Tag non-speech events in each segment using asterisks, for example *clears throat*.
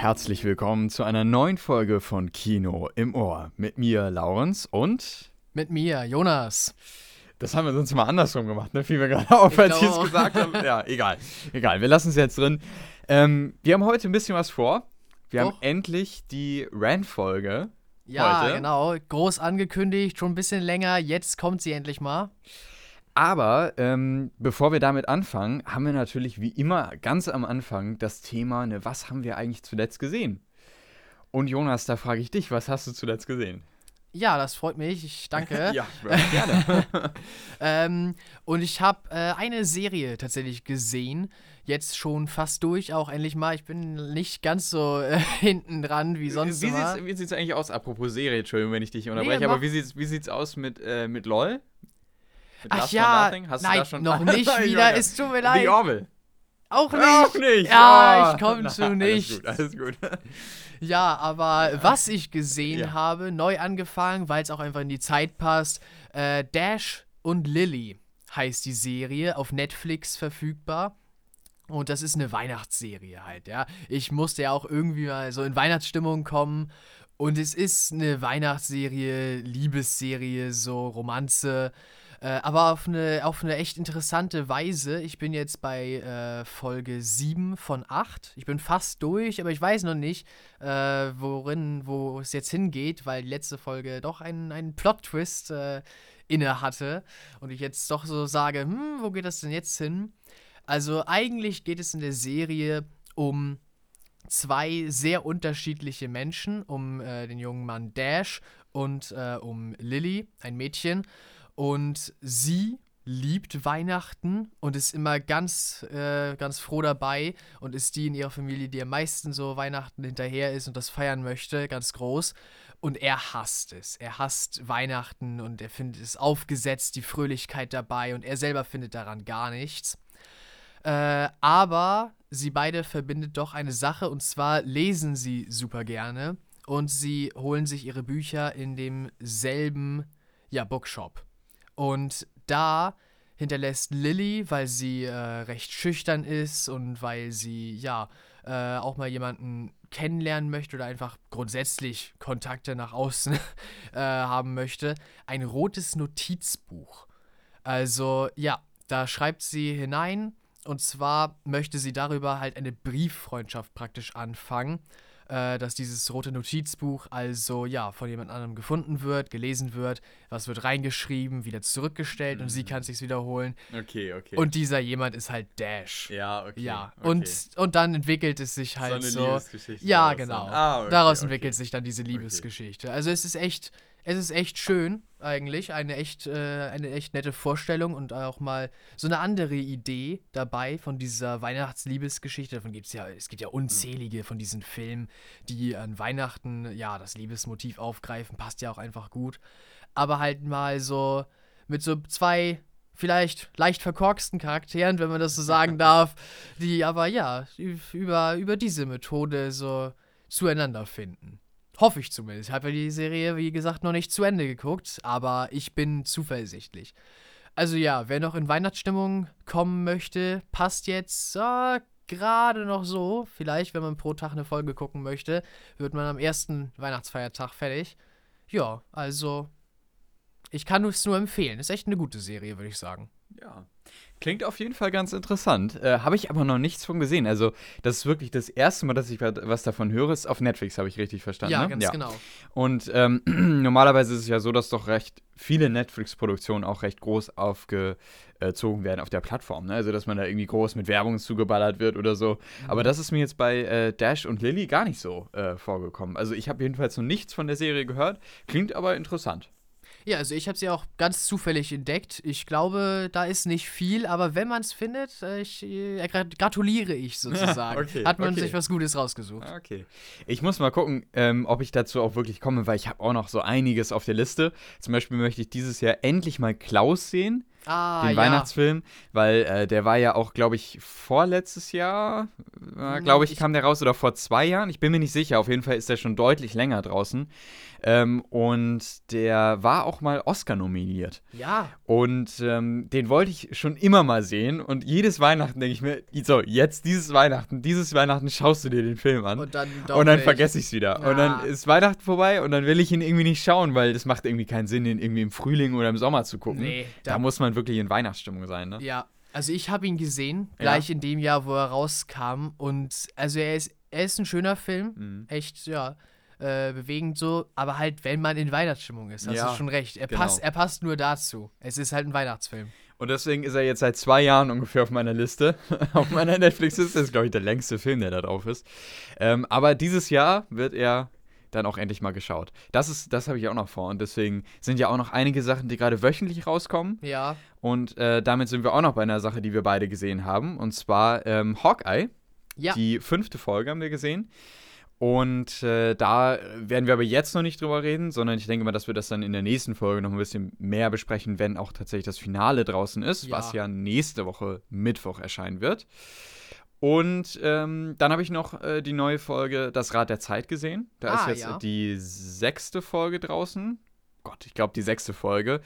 Herzlich willkommen zu einer neuen Folge von Kino im Ohr. Mit mir, Laurens, und. Mit mir, Jonas. Das haben wir sonst mal andersrum gemacht, ne? Fiel mir gerade auf, als ich es glaube. gesagt habe. *laughs* Ja, egal. Egal, wir lassen es jetzt drin. Ähm, wir haben heute ein bisschen was vor. Wir haben Doch. endlich die Rand-Folge. Ja, Heute? genau. Groß angekündigt, schon ein bisschen länger. Jetzt kommt sie endlich mal. Aber ähm, bevor wir damit anfangen, haben wir natürlich wie immer ganz am Anfang das Thema, ne, was haben wir eigentlich zuletzt gesehen? Und Jonas, da frage ich dich, was hast du zuletzt gesehen? Ja, das freut mich. Ich danke. *laughs* ja, gerne. *laughs* ähm, und ich habe äh, eine Serie tatsächlich gesehen. Jetzt schon fast durch, auch endlich mal. Ich bin nicht ganz so äh, *laughs* hinten dran wie sonst wie wie sieht's eigentlich aus? Apropos Serie, Entschuldigung, wenn ich dich unterbreche, mach. aber wie sieht's, wie sieht's aus mit, äh, mit LOL? Mit Ach Last ja, Nothing? Hast du nein, da schon noch *laughs* nicht Ich wieder. Es tut mir The leid. Orville. Auch nicht. Auch nicht. Ja, Oh. ich komme zu nicht. Alles gut, alles gut. *laughs* Ja, aber was ich gesehen Ja. habe, neu angefangen, weil es auch einfach in die Zeit passt, äh, Dash und Lily heißt die Serie, auf Netflix verfügbar. Und das ist eine Weihnachtsserie halt, ja. Ich musste ja auch irgendwie mal so in Weihnachtsstimmung kommen. Und es ist eine Weihnachtsserie, Liebesserie, so Romanze. Äh, aber auf eine, auf eine echt interessante Weise. Ich bin jetzt bei äh, Folge 7 von 8. Ich bin fast durch, aber ich weiß noch nicht, äh, worin, wo es jetzt hingeht, weil die letzte Folge doch einen, einen Plot-Twist äh, inne hatte. Und ich jetzt doch so sage, hm, wo geht das denn jetzt hin? Also eigentlich geht es in der Serie um zwei sehr unterschiedliche Menschen, um äh, den jungen Mann Dash und äh, um Lily, ein Mädchen. Und sie liebt Weihnachten und ist immer ganz, äh, ganz froh dabei und ist die in ihrer Familie, die am meisten so Weihnachten hinterher ist und das feiern möchte, ganz groß. Und er hasst es. Er hasst Weihnachten und er findet es aufgesetzt, die Fröhlichkeit dabei und er selber findet daran gar nichts. Äh, aber sie beide verbindet doch eine Sache und zwar lesen sie super gerne und sie holen sich ihre Bücher in demselben ja, Bookshop. Und da hinterlässt Lily, weil sie äh, recht schüchtern ist und weil sie ja äh, auch mal jemanden kennenlernen möchte oder einfach grundsätzlich Kontakte nach außen *laughs* äh, haben möchte, ein rotes Notizbuch. Also ja, da schreibt sie hinein und zwar möchte sie darüber halt eine Brieffreundschaft praktisch anfangen, äh, dass dieses rote Notizbuch also ja von jemand anderem gefunden wird, gelesen wird, was wird reingeschrieben, wieder zurückgestellt und sie kann sich's wiederholen. Okay, okay. Und dieser jemand ist halt Dash. ja, okay. Ja, okay. und, und dann entwickelt es sich halt so so. eine Liebesgeschichte. ja, genau. Ah, okay, Daraus okay. entwickelt sich dann diese Liebesgeschichte. Also es ist echt, es ist echt schön eigentlich, eine echt, äh, eine echt nette Vorstellung und auch mal so eine andere Idee dabei von dieser Weihnachtsliebesgeschichte. Davon gibt es ja, es gibt ja unzählige von diesen Filmen, die an Weihnachten ja das Liebesmotiv aufgreifen, passt ja auch einfach gut. Aber halt mal so mit so zwei vielleicht leicht verkorksten Charakteren, wenn man das so sagen *laughs* darf, die aber ja über, über diese Methode so zueinander finden. Hoffe ich zumindest. Ich habe ja die Serie, wie gesagt, noch nicht zu Ende geguckt, aber ich bin zuversichtlich. Also ja, wer noch in Weihnachtsstimmung kommen möchte, passt jetzt äh, gerade noch so. Vielleicht, wenn man pro Tag eine Folge gucken möchte, wird man am ersten Weihnachtsfeiertag fertig. Ja, also ich kann es nur empfehlen. Ist echt eine gute Serie, würde ich sagen. Ja. Klingt auf jeden Fall ganz interessant. Äh, habe ich aber noch nichts von gesehen. Also, das ist wirklich das erste Mal, dass ich wa- was davon höre. Ist auf Netflix, habe ich richtig verstanden. Ja, ne? ganz genau. Und ähm, *clears throat* normalerweise ist es ja so, dass doch recht viele Netflix-Produktionen auch recht groß aufgezogen werden auf der Plattform. Ne? Also, dass man da irgendwie groß mit Werbung zugeballert wird oder so. Mhm. Aber das ist mir jetzt bei äh, Dash und Lily gar nicht so äh, vorgekommen. Also, ich habe jedenfalls noch nichts von der Serie gehört. Klingt aber interessant. Ja, also ich habe sie auch ganz zufällig entdeckt. Ich glaube, da ist nicht viel, aber wenn man es findet, äh, ich, äh, gra- gratuliere ich *laughs* sozusagen. Okay, Hat man okay. sich was Gutes rausgesucht. Okay. Ich muss mal gucken, ähm, ob ich dazu auch wirklich komme, weil ich habe auch noch so einiges auf der Liste. Zum Beispiel möchte ich dieses Jahr endlich mal Klaus sehen. Ah, den ja. Weihnachtsfilm, weil äh, der war ja auch, glaube ich, vorletztes Jahr, äh, Hm, glaube ich, ich- kam der raus oder vor zwei Jahren. Ich bin mir nicht sicher. Auf jeden Fall ist der schon deutlich länger draußen. Ähm, und der war auch mal Oscar nominiert. Ja. Und ähm, den wollte ich schon immer mal sehen. Und jedes Weihnachten denke ich mir, so, jetzt dieses Weihnachten, dieses Weihnachten schaust du dir den Film an. Und dann, Und dann vergesse ich es wieder. Und dann ist Weihnachten vorbei und dann will ich ihn irgendwie nicht schauen, weil das macht irgendwie keinen Sinn, ihn irgendwie im Frühling oder im Sommer zu gucken. Nee, da, muss man wirklich in Weihnachtsstimmung sein, ne? Ja, also ich habe ihn gesehen, Ja. gleich in dem Jahr, wo er rauskam. Und also er ist, er ist ein schöner Film. Mhm. Echt, ja, äh, bewegend so. Aber halt, wenn man in Weihnachtsstimmung ist, hast Ja, du schon recht. Er, genau. passt, er passt nur dazu. Es ist halt ein Weihnachtsfilm. Und deswegen ist er jetzt seit zwei Jahren ungefähr auf meiner Liste. *laughs* auf meiner Netflix-Liste. Das ist, glaube ich, der längste Film, der da drauf ist. Ähm, aber dieses Jahr wird er dann auch endlich mal geschaut. Das ist, das habe ich auch noch vor. Und deswegen sind ja auch noch einige Sachen, die gerade wöchentlich rauskommen. Ja. Und äh, damit sind wir auch noch bei einer Sache, die wir beide gesehen haben. Und zwar ähm, Hawkeye. Ja. Die fünfte Folge haben wir gesehen. Und äh, da werden wir aber jetzt noch nicht drüber reden, sondern ich denke mal, dass wir das dann in der nächsten Folge noch ein bisschen mehr besprechen, wenn auch tatsächlich das Finale draußen ist, Ja. was ja nächste Woche Mittwoch erscheinen wird. Und ähm, dann habe ich noch äh, die neue Folge Das Rad der Zeit gesehen. Da ist Ah, jetzt ja. die sechste Folge draußen. Gott, ich glaube die sechste Folge.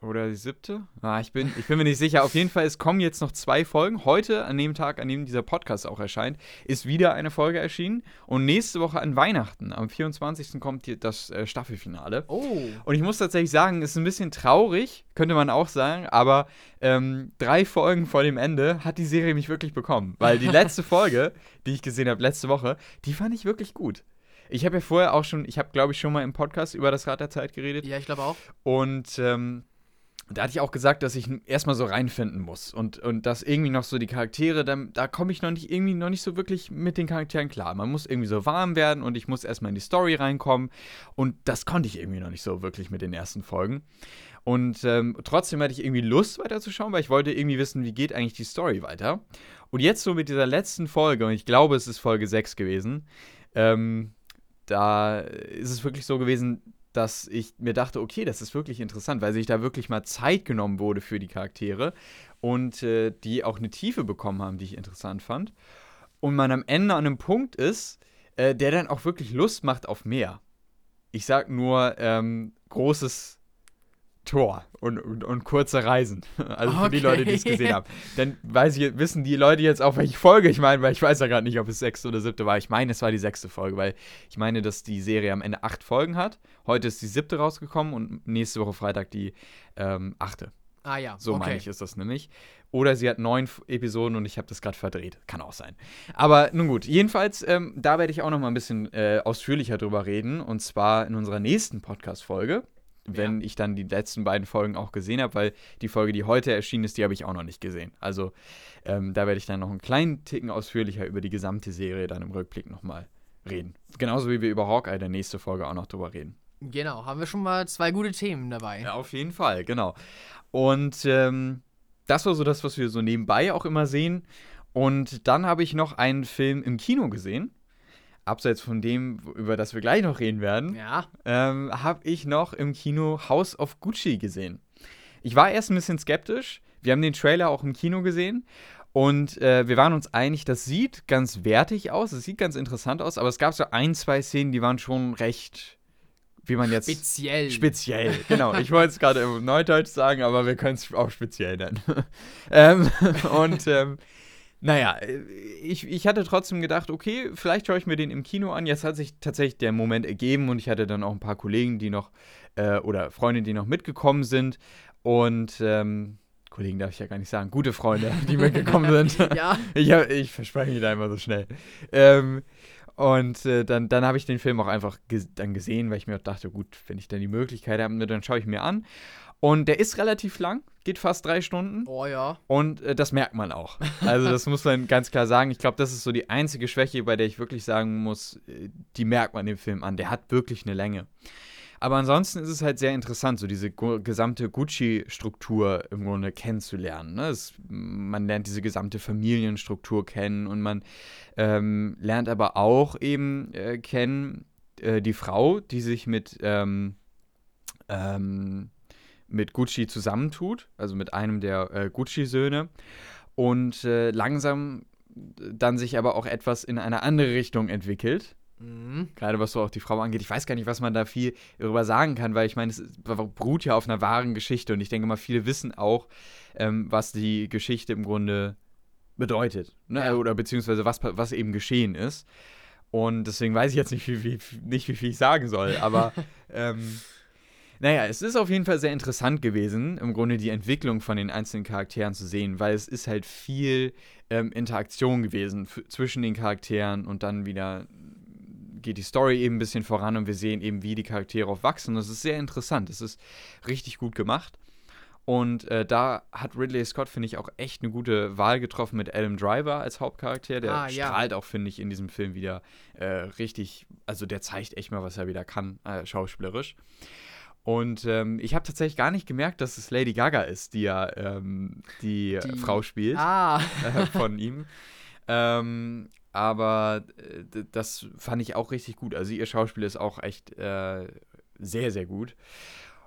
Oder die siebte? Ah, ich bin, ich bin mir nicht sicher. Auf jeden Fall, es kommen jetzt noch zwei Folgen. Heute, an dem Tag, an dem dieser Podcast auch erscheint, ist wieder eine Folge erschienen. Und nächste Woche an Weihnachten, am 24. kommt die, das äh, Staffelfinale. Oh. Und ich muss tatsächlich sagen, es ist ein bisschen traurig, könnte man auch sagen, aber ähm, drei Folgen vor dem Ende hat die Serie mich wirklich bekommen. Weil die letzte *laughs* Folge, die ich gesehen habe letzte Woche, die fand ich wirklich gut. Ich habe ja vorher auch schon, ich habe glaube ich schon mal im Podcast über das Rad der Zeit geredet. Ja, ich glaube auch. Und ähm, da hatte ich auch gesagt, dass ich erstmal so reinfinden muss. Und, und dass irgendwie noch so die Charaktere, da, da komme ich noch nicht irgendwie noch nicht so wirklich mit den Charakteren klar. Man muss irgendwie so warm werden und ich muss erstmal in die Story reinkommen. Und das konnte ich irgendwie noch nicht so wirklich mit den ersten Folgen. Und ähm, trotzdem hatte ich irgendwie Lust weiterzuschauen, weil ich wollte irgendwie wissen, wie geht eigentlich die Story weiter. Und jetzt so mit dieser letzten Folge, und ich glaube, es ist Folge 6 gewesen, ähm, da ist es wirklich so gewesen, dass ich mir dachte, okay, das ist wirklich interessant, weil sich da wirklich mal Zeit genommen wurde für die Charaktere und äh, die auch eine Tiefe bekommen haben, die ich interessant fand. Und man am Ende an einem Punkt ist, äh, der dann auch wirklich Lust macht auf mehr. Ich sag nur ähm, großes Tor und, und, und kurze Reisen. *laughs* Also für die Okay. Leute, die es gesehen haben. Dann weiß ich, wissen die Leute jetzt auch, welche Folge ich meine, weil ich weiß ja gerade nicht, ob es sechste oder siebte war. Ich meine, es war die sechste Folge, weil ich meine, dass die Serie am Ende acht Folgen hat. Heute ist die siebte rausgekommen und nächste Woche Freitag die ähm, achte. Ah ja. So okay. meine ich, ist das nämlich. Oder sie hat neun Episoden und ich habe das gerade verdreht. Kann auch sein. Aber nun gut, jedenfalls, ähm, da werde ich auch noch mal ein bisschen äh, ausführlicher drüber reden. Und zwar in unserer nächsten Podcast-Folge, wenn ich dann die letzten beiden Folgen auch gesehen habe, weil die Folge, die heute erschienen ist, die habe ich auch noch nicht gesehen. Also ähm, da werde ich dann noch einen kleinen Ticken ausführlicher über die gesamte Serie dann im Rückblick nochmal reden. Genauso wie wir über Hawkeye der nächste Folge auch noch drüber reden. Genau, haben wir schon mal zwei gute Themen dabei. Ja, auf jeden Fall, genau. Und ähm, das war so das, was wir so nebenbei auch immer sehen. Und dann habe ich noch einen Film im Kino gesehen. Abseits von dem, über das wir gleich noch reden werden, Ja. ähm, habe ich noch im Kino House of Gucci gesehen. Ich war erst ein bisschen skeptisch. Wir haben den Trailer auch im Kino gesehen. Und äh, wir waren uns einig, das sieht ganz wertig aus, es sieht ganz interessant aus, aber es gab so ein, zwei Szenen, die waren schon recht, wie man jetzt. Speziell. Speziell, genau. Ich wollte es gerade im Neudeutsch sagen, aber wir können es auch speziell nennen. *laughs* ähm, und ähm, naja, äh, ich, ich hatte trotzdem gedacht, okay, vielleicht schaue ich mir den im Kino an. Jetzt hat sich tatsächlich der Moment ergeben und ich hatte dann auch ein paar Kollegen, die noch, äh, oder Freunde, die noch mitgekommen sind. Und ähm, Kollegen darf ich ja gar nicht sagen, gute Freunde, die mitgekommen sind. *laughs* ja. Ich, ich verspreche mich da immer so schnell. Ähm, und äh, dann, dann habe ich den Film auch einfach ges dann gesehen, weil ich mir auch dachte, gut, wenn ich dann die Möglichkeit habe, dann schaue ich mir an. Und der ist relativ lang, geht fast drei Stunden. Oh ja. Und äh, das merkt man auch. Also das muss man *laughs* ganz klar sagen. Ich glaube, das ist so die einzige Schwäche, bei der ich wirklich sagen muss, äh, die merkt man dem Film an. Der hat wirklich eine Länge. Aber ansonsten ist es halt sehr interessant, so diese gesamte Gucci-Struktur im Grunde kennenzulernen. Ne? Es, man lernt diese gesamte Familienstruktur kennen und man ähm, lernt aber auch eben äh, kennen äh, die Frau, die sich mit ähm, ähm, mit Gucci zusammentut, also mit einem der äh, Gucci-Söhne. Und äh, langsam dann sich aber auch etwas in eine andere Richtung entwickelt. Mhm. Gerade was so auch die Frau angeht. Ich weiß gar nicht, was man da viel darüber sagen kann, weil ich meine, es beruht ja auf einer wahren Geschichte und ich denke mal, viele wissen auch, ähm, was die Geschichte im Grunde bedeutet. Ne? Ja. Oder beziehungsweise was, was eben geschehen ist. Und deswegen weiß ich jetzt nicht, wie, wie, nicht, wie viel ich sagen soll. Aber *laughs* ähm, naja, es ist auf jeden Fall sehr interessant gewesen, im Grunde die Entwicklung von den einzelnen Charakteren zu sehen, weil es ist halt viel ähm, Interaktion gewesen zwischen den Charakteren und dann wieder geht die Story eben ein bisschen voran und wir sehen eben, wie die Charaktere auch wachsen. Das ist sehr interessant. Es ist richtig gut gemacht. Und äh, da hat Ridley Scott, finde ich, auch echt eine gute Wahl getroffen mit Adam Driver als Hauptcharakter. Der Ah, ja. strahlt auch, finde ich, in diesem Film wieder äh, richtig, also der zeigt echt mal, was er wieder kann, äh, schauspielerisch. Und ähm, ich habe tatsächlich gar nicht gemerkt, dass es Lady Gaga ist, die ja ähm, die, Die- Frau spielt Ah, äh, von ihm. Ähm, aber äh, das fand ich auch richtig gut. Also ihr Schauspiel ist auch echt äh, sehr, sehr gut.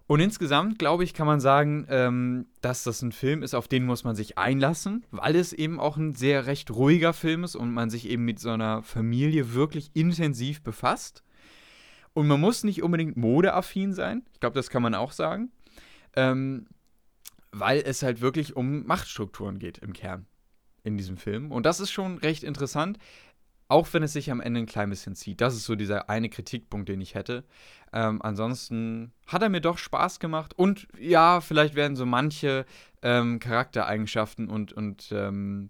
Und insgesamt, glaube ich, kann man sagen, ähm, dass das ein Film ist, auf den muss man sich einlassen, weil es eben auch ein sehr recht ruhiger Film ist und man sich eben mit so einer Familie wirklich intensiv befasst. Und man muss nicht unbedingt modeaffin sein. Ich glaube, das kann man auch sagen. Ähm, weil es halt wirklich um Machtstrukturen geht im Kern in diesem Film. Und das ist schon recht interessant, auch wenn es sich am Ende ein klein bisschen zieht. Das ist so dieser eine Kritikpunkt, den ich hätte. Ähm, ansonsten hat er mir doch Spaß gemacht. Und ja, vielleicht werden so manche ähm, Charaktereigenschaften und, und ähm,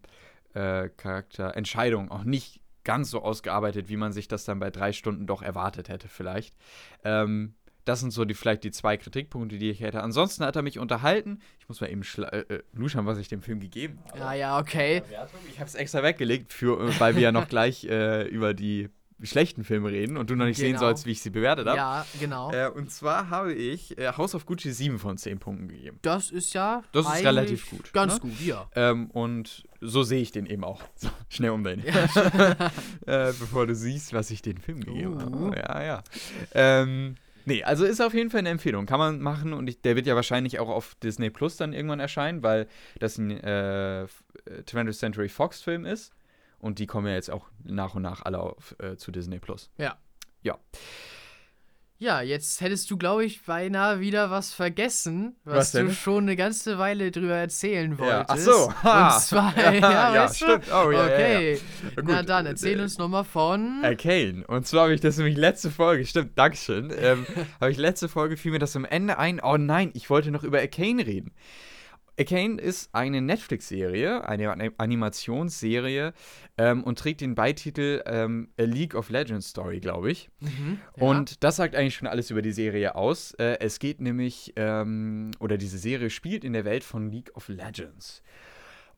äh, Charakterentscheidungen auch nicht ganz so ausgearbeitet, wie man sich das dann bei drei Stunden doch erwartet hätte, vielleicht. Ähm, das sind so die vielleicht die zwei Kritikpunkte, die ich hätte. Ansonsten hat er mich unterhalten. Ich muss mal eben äh, äh, luschern, was ich dem Film gegeben habe. ja, ja, okay. Ich habe es extra weggelegt, für, äh, weil wir ja noch *laughs* gleich äh, über die schlechten Filme reden und du noch nicht sehen Genau. sollst, wie ich sie bewertet habe. Ja, genau. Äh, und zwar habe ich äh, House of Gucci 7 von 10 Punkten gegeben. Das ist ja. Das ist relativ gut, Ganz ne? gut, ja. Ähm, und so sehe ich den eben auch. *laughs* So, schnell umdrehen. *laughs* äh, bevor du siehst, was ich den Film gegeben habe. Uh. Ja, ja. Ähm, nee, also ist auf jeden Fall eine Empfehlung. Kann man machen und ich, der wird ja wahrscheinlich auch auf Disney Plus dann irgendwann erscheinen, weil das ein äh, f- äh, 20th Century Fox Film ist. Und die kommen ja jetzt auch nach und nach alle auf, äh, zu Disney Plus. Ja, jetzt hättest du, glaube ich, beinahe wieder was vergessen, was, Was du schon eine ganze Weile drüber erzählen wolltest. Ach so, ha. Und zwar, *laughs* Ja, *laughs* ja, ja, weißt du? stimmt. Oh, ja, ja, ja. okay. Gut, Na dann, erzähl äh, uns nochmal von. Arcane. Und zwar habe ich das nämlich letzte Folge, stimmt, Dankeschön, ähm, *laughs* habe ich letzte Folge fiel mir das am Ende ein, oh nein, ich wollte noch über Arcane reden. Arcane ist eine Netflix-Serie, eine Ani- Animationsserie ähm, und trägt den Beititel ähm, A League of Legends Story, glaube ich. Mhm, ja. Und das sagt eigentlich schon alles über die Serie aus. Äh, es geht nämlich, ähm, oder diese Serie spielt in der Welt von League of Legends.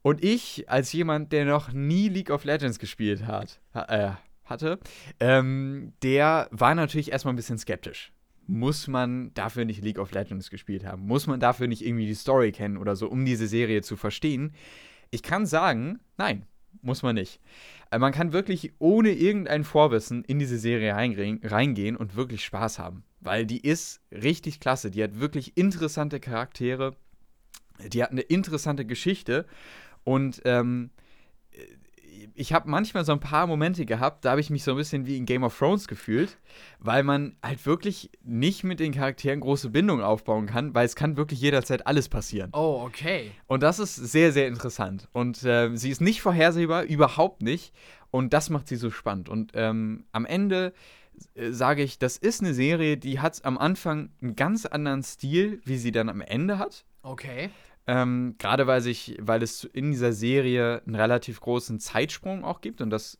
Und ich, als jemand, der noch nie League of Legends gespielt hat, ha, äh, hatte, ähm, der war natürlich erstmal ein bisschen skeptisch. Muss man dafür nicht League of Legends gespielt haben? Muss man dafür nicht irgendwie die Story kennen oder so, um diese Serie zu verstehen? Ich kann sagen, nein, muss man nicht. Äh, Man kann wirklich ohne irgendein Vorwissen in diese Serie reingehen, und wirklich Spaß haben. Weil die ist richtig klasse. Die hat wirklich interessante Charaktere. Die hat eine interessante Geschichte. Und ähm, ich habe manchmal so ein paar Momente gehabt, da habe ich mich so ein bisschen wie in Game of Thrones gefühlt, weil man halt wirklich nicht mit den Charakteren große Bindungen aufbauen kann, weil es kann wirklich jederzeit alles passieren. Oh, okay. Und das ist sehr, sehr interessant. Und äh, sie ist nicht vorhersehbar, überhaupt nicht. Und das macht sie so spannend. Und ähm, am Ende äh, sage ich, das ist eine Serie, die hat am Anfang einen ganz anderen Stil, wie sie dann am Ende hat. Okay. Ähm, Gerade weil sich, weil es in dieser Serie einen relativ großen Zeitsprung auch gibt und das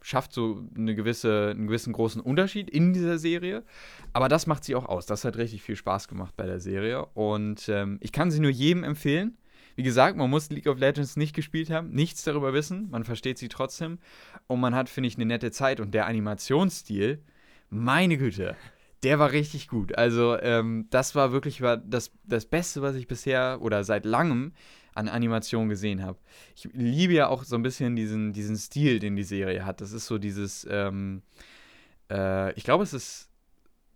schafft so eine gewisse, einen gewissen großen Unterschied in dieser Serie. Aber das macht sie auch aus. Das hat richtig viel Spaß gemacht bei der Serie. Und ähm, ich kann sie nur jedem empfehlen. Wie gesagt, man muss League of Legends nicht gespielt haben, nichts darüber wissen, man versteht sie trotzdem und man hat, finde ich, eine nette Zeit und der Animationsstil, meine Güte, der war richtig gut. Also, ähm, das war wirklich war das, das Beste, was ich bisher oder seit langem an Animation gesehen habe. Ich liebe ja auch so ein bisschen diesen, diesen Stil, den die Serie hat. Das ist so dieses, ähm, äh, ich glaube, es ist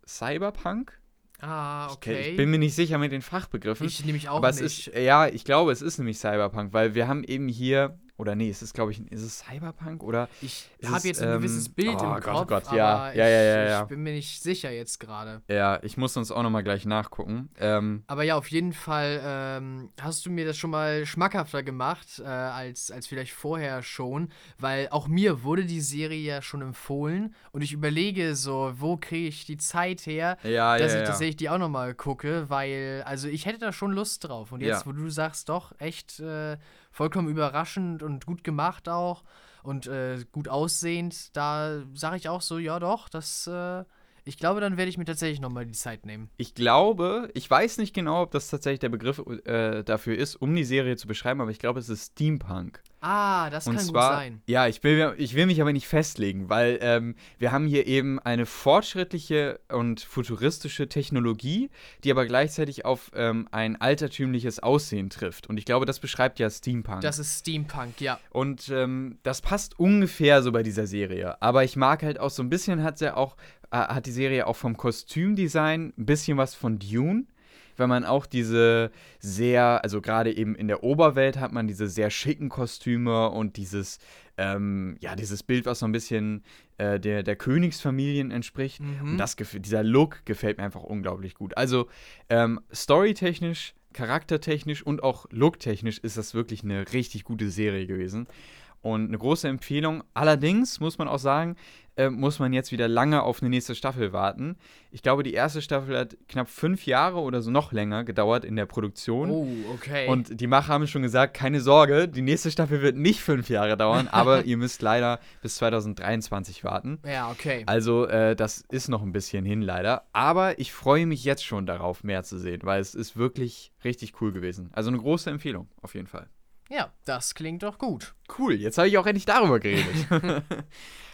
Cyberpunk. Ah, Ich, okay. ich bin mir nicht sicher mit den Fachbegriffen. Ich nämlich auch aber nicht. ist, ja, ich glaube, es ist nämlich Cyberpunk, weil wir haben eben hier, oder nee, es ist, glaube ich, ist es Cyberpunk oder ich es habe jetzt ein gewisses ähm, Bild oh im Gott, oh Kopf, Gott, aber ja, ich, ja, ja, ja, ja. ich bin mir nicht sicher jetzt gerade. Ja, ich muss uns auch nochmal gleich nachgucken. Ähm, Aber ja, auf jeden Fall ähm, hast du mir das schon mal schmackhafter gemacht, äh, als, als vielleicht vorher schon, weil auch mir wurde die Serie ja schon empfohlen und ich überlege so, wo kriege ich die Zeit her, ja, dass ja, ich tatsächlich die auch nochmal gucke, weil, also ich hätte da schon Lust drauf. Und jetzt, wo du sagst, doch, echt äh, vollkommen überraschend und gut gemacht auch und äh, gut aussehend, da sage ich auch so, ja doch, das, äh, ich glaube, dann werde ich mir tatsächlich nochmal die Zeit nehmen. Ich glaube, ich weiß nicht genau, ob das tatsächlich der Begriff äh, dafür ist, um die Serie zu beschreiben, aber ich glaube, es ist Steampunk. Ah, das Und kann zwar, gut sein. ja, ich will, ich will mich aber nicht festlegen, weil ähm, wir haben hier eben eine fortschrittliche und futuristische Technologie, die aber gleichzeitig auf ähm, ein altertümliches Aussehen trifft. Und ich glaube, das beschreibt ja Steampunk. Das ist Steampunk, ja. Und ähm, das passt ungefähr so bei dieser Serie. Aber ich mag halt auch so ein bisschen, hat sie auch, äh, hat die Serie auch vom Kostümdesign ein bisschen was von Dune. Weil man auch diese sehr, also gerade eben in der Oberwelt hat man diese sehr schicken Kostüme und dieses, ähm, ja, dieses Bild, was so ein bisschen äh, der, der Königsfamilien entspricht. Mhm. Und das, dieser Look gefällt mir einfach unglaublich gut. Also ähm, storytechnisch, charaktertechnisch und auch looktechnisch ist das wirklich eine richtig gute Serie gewesen. Und eine große Empfehlung. Allerdings muss man auch sagen, äh, muss man jetzt wieder lange auf eine nächste Staffel warten. Ich glaube, die erste Staffel hat knapp fünf Jahre oder so noch länger gedauert in der Produktion. Oh, okay. Und die Macher haben schon gesagt, keine Sorge, die nächste Staffel wird nicht fünf Jahre dauern, *laughs* aber ihr müsst leider bis 2023 warten. ja, okay. Also, äh, das ist noch ein bisschen hin, leider. Aber ich freue mich jetzt schon darauf, mehr zu sehen, weil es ist wirklich richtig cool gewesen. Also eine große Empfehlung, auf jeden Fall. Ja, das klingt doch gut. Cool, jetzt habe ich auch endlich darüber geredet. *laughs*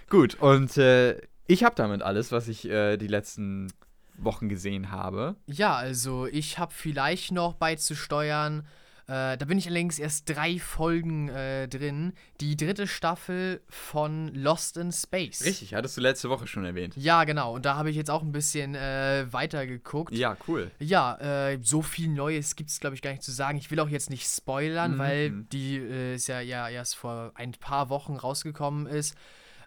Gut, und äh, ich habe damit alles, was ich äh, die letzten Wochen gesehen habe. Ja, also ich habe vielleicht noch beizusteuern. Äh, da bin ich allerdings erst drei Folgen äh, drin. Die dritte Staffel von Lost in Space. Richtig, hattest du letzte Woche schon erwähnt. Ja, genau. Und da habe ich jetzt auch ein bisschen äh, weiter geguckt. Ja, cool. Ja, äh, so viel Neues gibt es, glaube ich, gar nicht zu sagen. Ich will auch jetzt nicht spoilern, Mhm. weil die äh, ist ja, ja erst vor ein paar Wochen rausgekommen ist.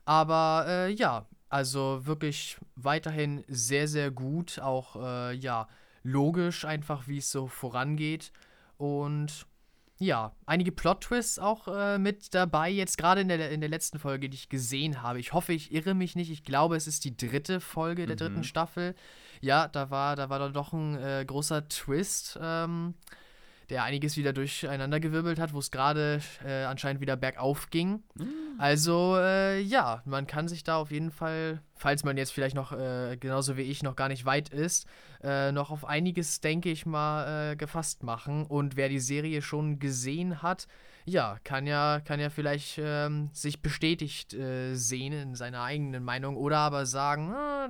Aber äh, ja, also wirklich weiterhin sehr, sehr gut. Auch ja, logisch einfach, wie es so vorangeht. Und ja, einige Plot-Twists auch äh, mit dabei. Jetzt gerade in der, in der letzten Folge, die ich gesehen habe. Ich hoffe, ich irre mich nicht. Ich glaube, es ist die dritte Folge der Mhm. dritten Staffel. Ja, da war, da war dann doch ein äh, großer Twist, ähm, der einiges wieder durcheinandergewirbelt hat, wo es gerade äh, anscheinend wieder bergauf ging. Also, äh, ja, man kann sich da auf jeden Fall, falls man jetzt vielleicht noch, äh, genauso wie ich, noch gar nicht weit ist, äh, noch auf einiges, denke ich mal, äh, gefasst machen. Und wer die Serie schon gesehen hat, ja, kann ja, kann ja vielleicht ähm, sich bestätigt äh, sehen in seiner eigenen Meinung oder aber sagen, ah,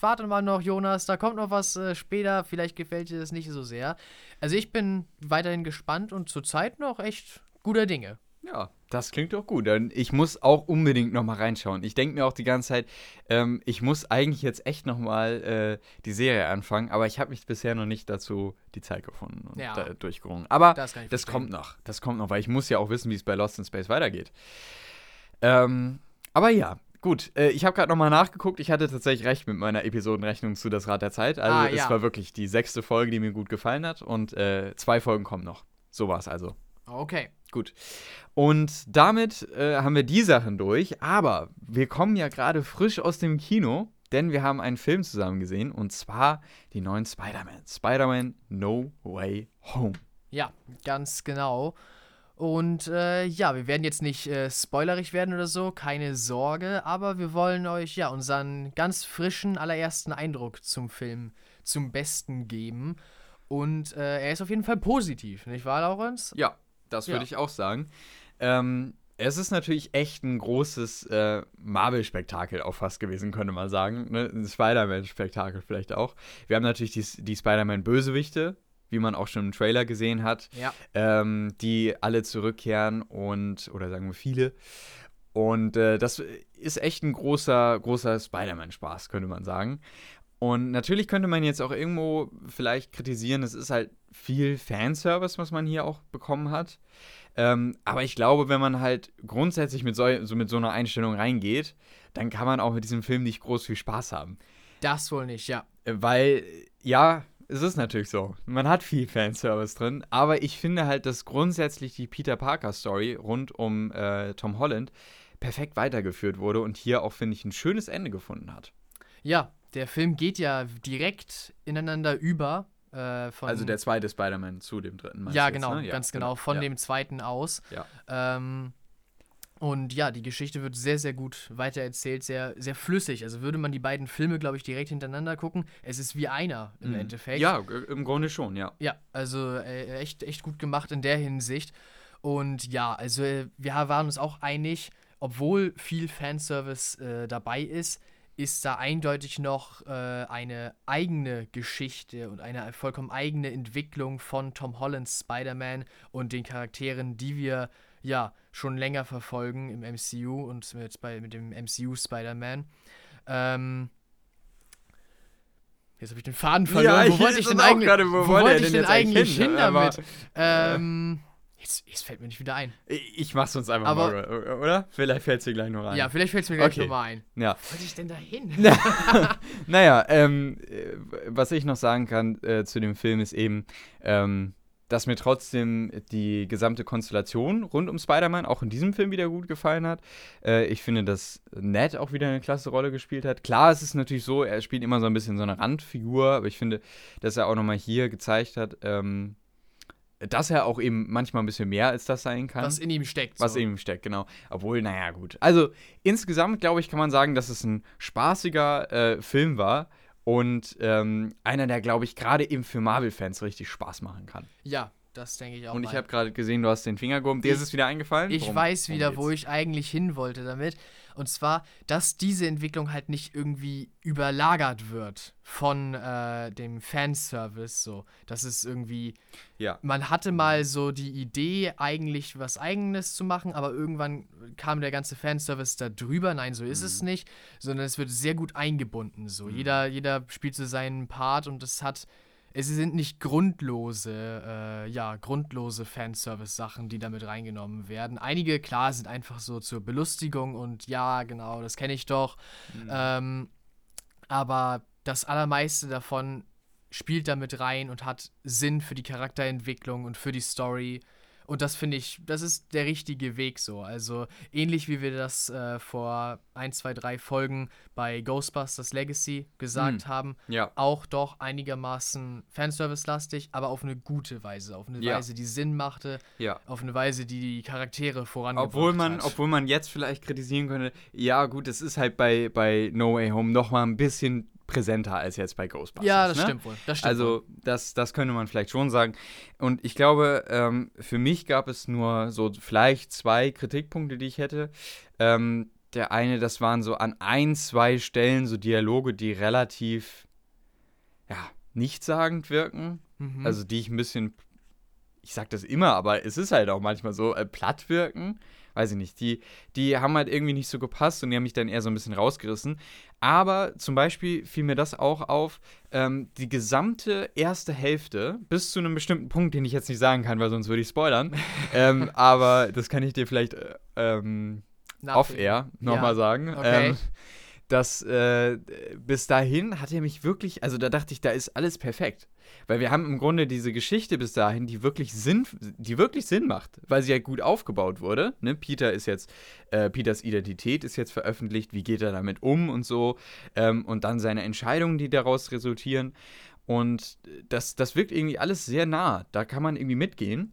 warte mal noch, Jonas, da kommt noch was äh, später, vielleicht gefällt dir das nicht so sehr. Also ich bin weiterhin gespannt und zurzeit noch echt guter Dinge. Ja, das klingt doch gut. Ich muss auch unbedingt noch mal reinschauen. Ich denke mir auch die ganze Zeit, ähm, ich muss eigentlich jetzt echt noch mal äh, die Serie anfangen, aber ich habe mich bisher noch nicht dazu die Zeit gefunden und Ja. da, durchgerungen. Aber Das das kommt noch. Das kommt noch, weil ich muss ja auch wissen, wie es bei Lost in Space weitergeht. Ähm, aber ja, gut. Äh, ich habe gerade noch mal nachgeguckt. Ich hatte tatsächlich recht mit meiner Episodenrechnung zu Das Rad der Zeit. Also Ah, es ja. war wirklich die sechste Folge, die mir gut gefallen hat und äh, zwei Folgen kommen noch. So war es also. Okay. Gut. Und damit äh, haben wir die Sachen durch. Aber wir kommen ja gerade frisch aus dem Kino, denn wir haben einen Film zusammen gesehen und zwar die neuen Spider-Man. Spider-Man No Way Home. Ja, ganz genau. Und äh, ja, wir werden jetzt nicht äh, spoilerig werden oder so, keine Sorge, aber wir wollen euch ja unseren ganz frischen allerersten Eindruck zum Film zum Besten geben. Und äh, er ist auf jeden Fall positiv, nicht wahr, Laurenz? Ja, das würde Ja. ich auch sagen. Ähm, es ist natürlich echt ein großes äh, Marvel-Spektakel auch fast gewesen, könnte man sagen. Ne? Ein Spider-Man-Spektakel vielleicht auch. Wir haben natürlich die, die Spider-Man-Bösewichte, wie man auch schon im Trailer gesehen hat. Ja. ähm, die alle zurückkehren und, oder sagen wir viele. Und äh, das ist echt ein großer, großer Spider-Man-Spaß, könnte man sagen. Und natürlich könnte man jetzt auch irgendwo vielleicht kritisieren, es ist halt viel Fanservice, was man hier auch bekommen hat. Ähm, aber ich glaube, wenn man halt grundsätzlich mit so, so, mit so einer Einstellung reingeht, dann kann man auch mit diesem Film nicht groß viel Spaß haben. Das wohl nicht, ja. Äh, weil, ja, es ist natürlich so. Man hat viel Fanservice drin, aber ich finde halt, dass grundsätzlich die Peter Parker Story rund um äh, Tom Holland perfekt weitergeführt wurde und hier auch, finde ich, ein schönes Ende gefunden hat. Ja, der Film geht ja direkt ineinander über. Äh, also der zweite Spider-Man zu dem dritten. Ja, genau, jetzt, ne? ganz genau, genau. Von ja. dem zweiten aus. Ja. Ähm, und ja, die Geschichte wird sehr, sehr gut weitererzählt, sehr, sehr flüssig. Also würde man die beiden Filme, glaube ich, direkt hintereinander gucken, es ist wie einer im mhm. Endeffekt. Ja, im Grunde schon, ja. Ja, also äh, echt, echt gut gemacht in der Hinsicht. Und ja, also äh, wir waren uns auch einig, obwohl viel Fanservice äh, dabei ist, ist da eindeutig noch äh, eine eigene Geschichte und eine vollkommen eigene Entwicklung von Tom Hollands Spider-Man und den Charakteren, die wir ja schon länger verfolgen im MCU und mit, bei, mit dem MCU Spider-Man. Ähm, jetzt habe ich den Faden verloren. Ja, wo wollte ich denn eigentlich, wo, wo wollte ich denn eigentlich hin, hin damit? Ähm, Jetzt, jetzt, fällt mir nicht wieder ein. Ich mach's uns einfach Aber, mal, oder? Vielleicht fällt es dir gleich noch ein. Ja, vielleicht fällt es mir gleich okay. nochmal ein. Ja. Wo wollte ich denn da hin? *laughs* naja, ähm, äh, was ich noch sagen kann äh, zu dem Film ist eben, ähm, dass mir trotzdem die gesamte Konstellation rund um Spider-Man auch in diesem Film wieder gut gefallen hat. Äh, ich finde, dass Ned auch wieder eine klasse Rolle gespielt hat. Klar, es ist natürlich so, er spielt immer so ein bisschen so eine Randfigur, aber ich finde, dass er auch nochmal hier gezeigt hat, ähm, dass er auch eben manchmal ein bisschen mehr als das sein kann. Was in ihm steckt. Was so. in ihm steckt, genau. Obwohl, naja, gut. Also insgesamt, glaube ich, kann man sagen, dass es ein spaßiger äh, Film war und ähm, einer, der, glaube ich, gerade eben für Marvel-Fans richtig Spaß machen kann. Ja, das denke ich auch. Und ich habe gerade gesehen, du hast den Finger gehoben. Dir ist es wieder eingefallen? Ich Worum, weiß wieder, wo ich eigentlich hin wollte damit. Und zwar, dass diese Entwicklung halt nicht irgendwie überlagert wird von äh, dem Fanservice. So, das ist irgendwie. Ja. Man hatte mal so die Idee, eigentlich was Eigenes zu machen, aber irgendwann kam der ganze Fanservice da drüber. Nein, so ist mhm. es nicht. Sondern es wird sehr gut eingebunden. So, mhm. jeder, jeder spielt so seinen Part und es hat es sind nicht grundlose, äh, ja, grundlose Fanservice-Sachen, die damit reingenommen werden. Einige, klar, sind einfach so zur Belustigung und ja, genau, das kenne ich doch. Mhm. Ähm, aber das allermeiste davon spielt damit rein und hat Sinn für die Charakterentwicklung und für die Story. Und das finde ich, das ist der richtige Weg so. Also ähnlich wie wir das äh, vor ein, zwei, drei Folgen bei Ghostbusters Legacy gesagt hm. haben. Ja. Auch doch einigermaßen Fanservice-lastig, aber auf eine gute Weise. Auf eine ja. Weise, die Sinn machte. Ja. Auf eine Weise, die die Charaktere vorangebracht obwohl man, hat. Obwohl man jetzt vielleicht kritisieren könnte, ja gut, es ist halt bei, bei No Way Home noch mal ein bisschen präsenter als jetzt bei Ghostbusters. Ja, das ne? stimmt wohl. Das stimmt also. Das, das könnte man vielleicht schon sagen. Und ich glaube, ähm, für mich gab es nur so vielleicht zwei Kritikpunkte, die ich hätte. Ähm, der eine, das waren so an ein, zwei Stellen so Dialoge, die relativ, ja, nichtssagend wirken. Mhm. Also die ich ein bisschen, ich sag das immer, aber es ist halt auch manchmal so, äh, platt wirken weiß ich nicht, die, die haben halt irgendwie nicht so gepasst und die haben mich dann eher so ein bisschen rausgerissen. Aber zum Beispiel fiel mir das auch auf, ähm, die gesamte erste Hälfte, bis zu einem bestimmten Punkt, den ich jetzt nicht sagen kann, weil sonst würde ich spoilern. *laughs* ähm, aber das kann ich dir vielleicht äh, ähm, off-air nochmal ja. sagen. Okay. Ähm, dass äh, bis dahin hat er mich wirklich, also da dachte ich, da ist alles perfekt. Weil wir haben im Grunde diese Geschichte bis dahin, die wirklich Sinn, die wirklich Sinn macht, weil sie ja gut aufgebaut wurde. Ne? Peter ist jetzt, äh, Peters Identität ist jetzt veröffentlicht, wie geht er damit um und so. Ähm, und dann seine Entscheidungen, die daraus resultieren. Und das, das wirkt irgendwie alles sehr nah. Da kann man irgendwie mitgehen.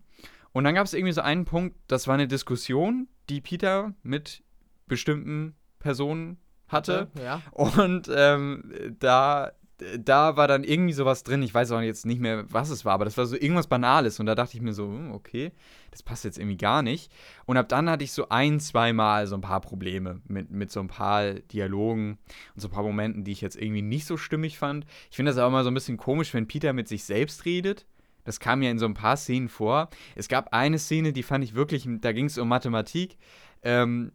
Und dann gab es irgendwie so einen Punkt, das war eine Diskussion, die Peter mit bestimmten Personen hatte. Ja. Und ähm, da, da war dann irgendwie sowas drin. Ich weiß auch jetzt nicht mehr, was es war, aber das war so irgendwas Banales. Und da dachte ich mir so, hm, okay, das passt jetzt irgendwie gar nicht. Und ab dann hatte ich so ein, zwei Mal so ein paar Probleme mit, mit so ein paar Dialogen und so ein paar Momenten, die ich jetzt irgendwie nicht so stimmig fand. Ich finde das auch immer so ein bisschen komisch, wenn Peter mit sich selbst redet. Das kam ja in so ein paar Szenen vor. Es gab eine Szene, die fand ich wirklich, da ging es um Mathematik. Ähm,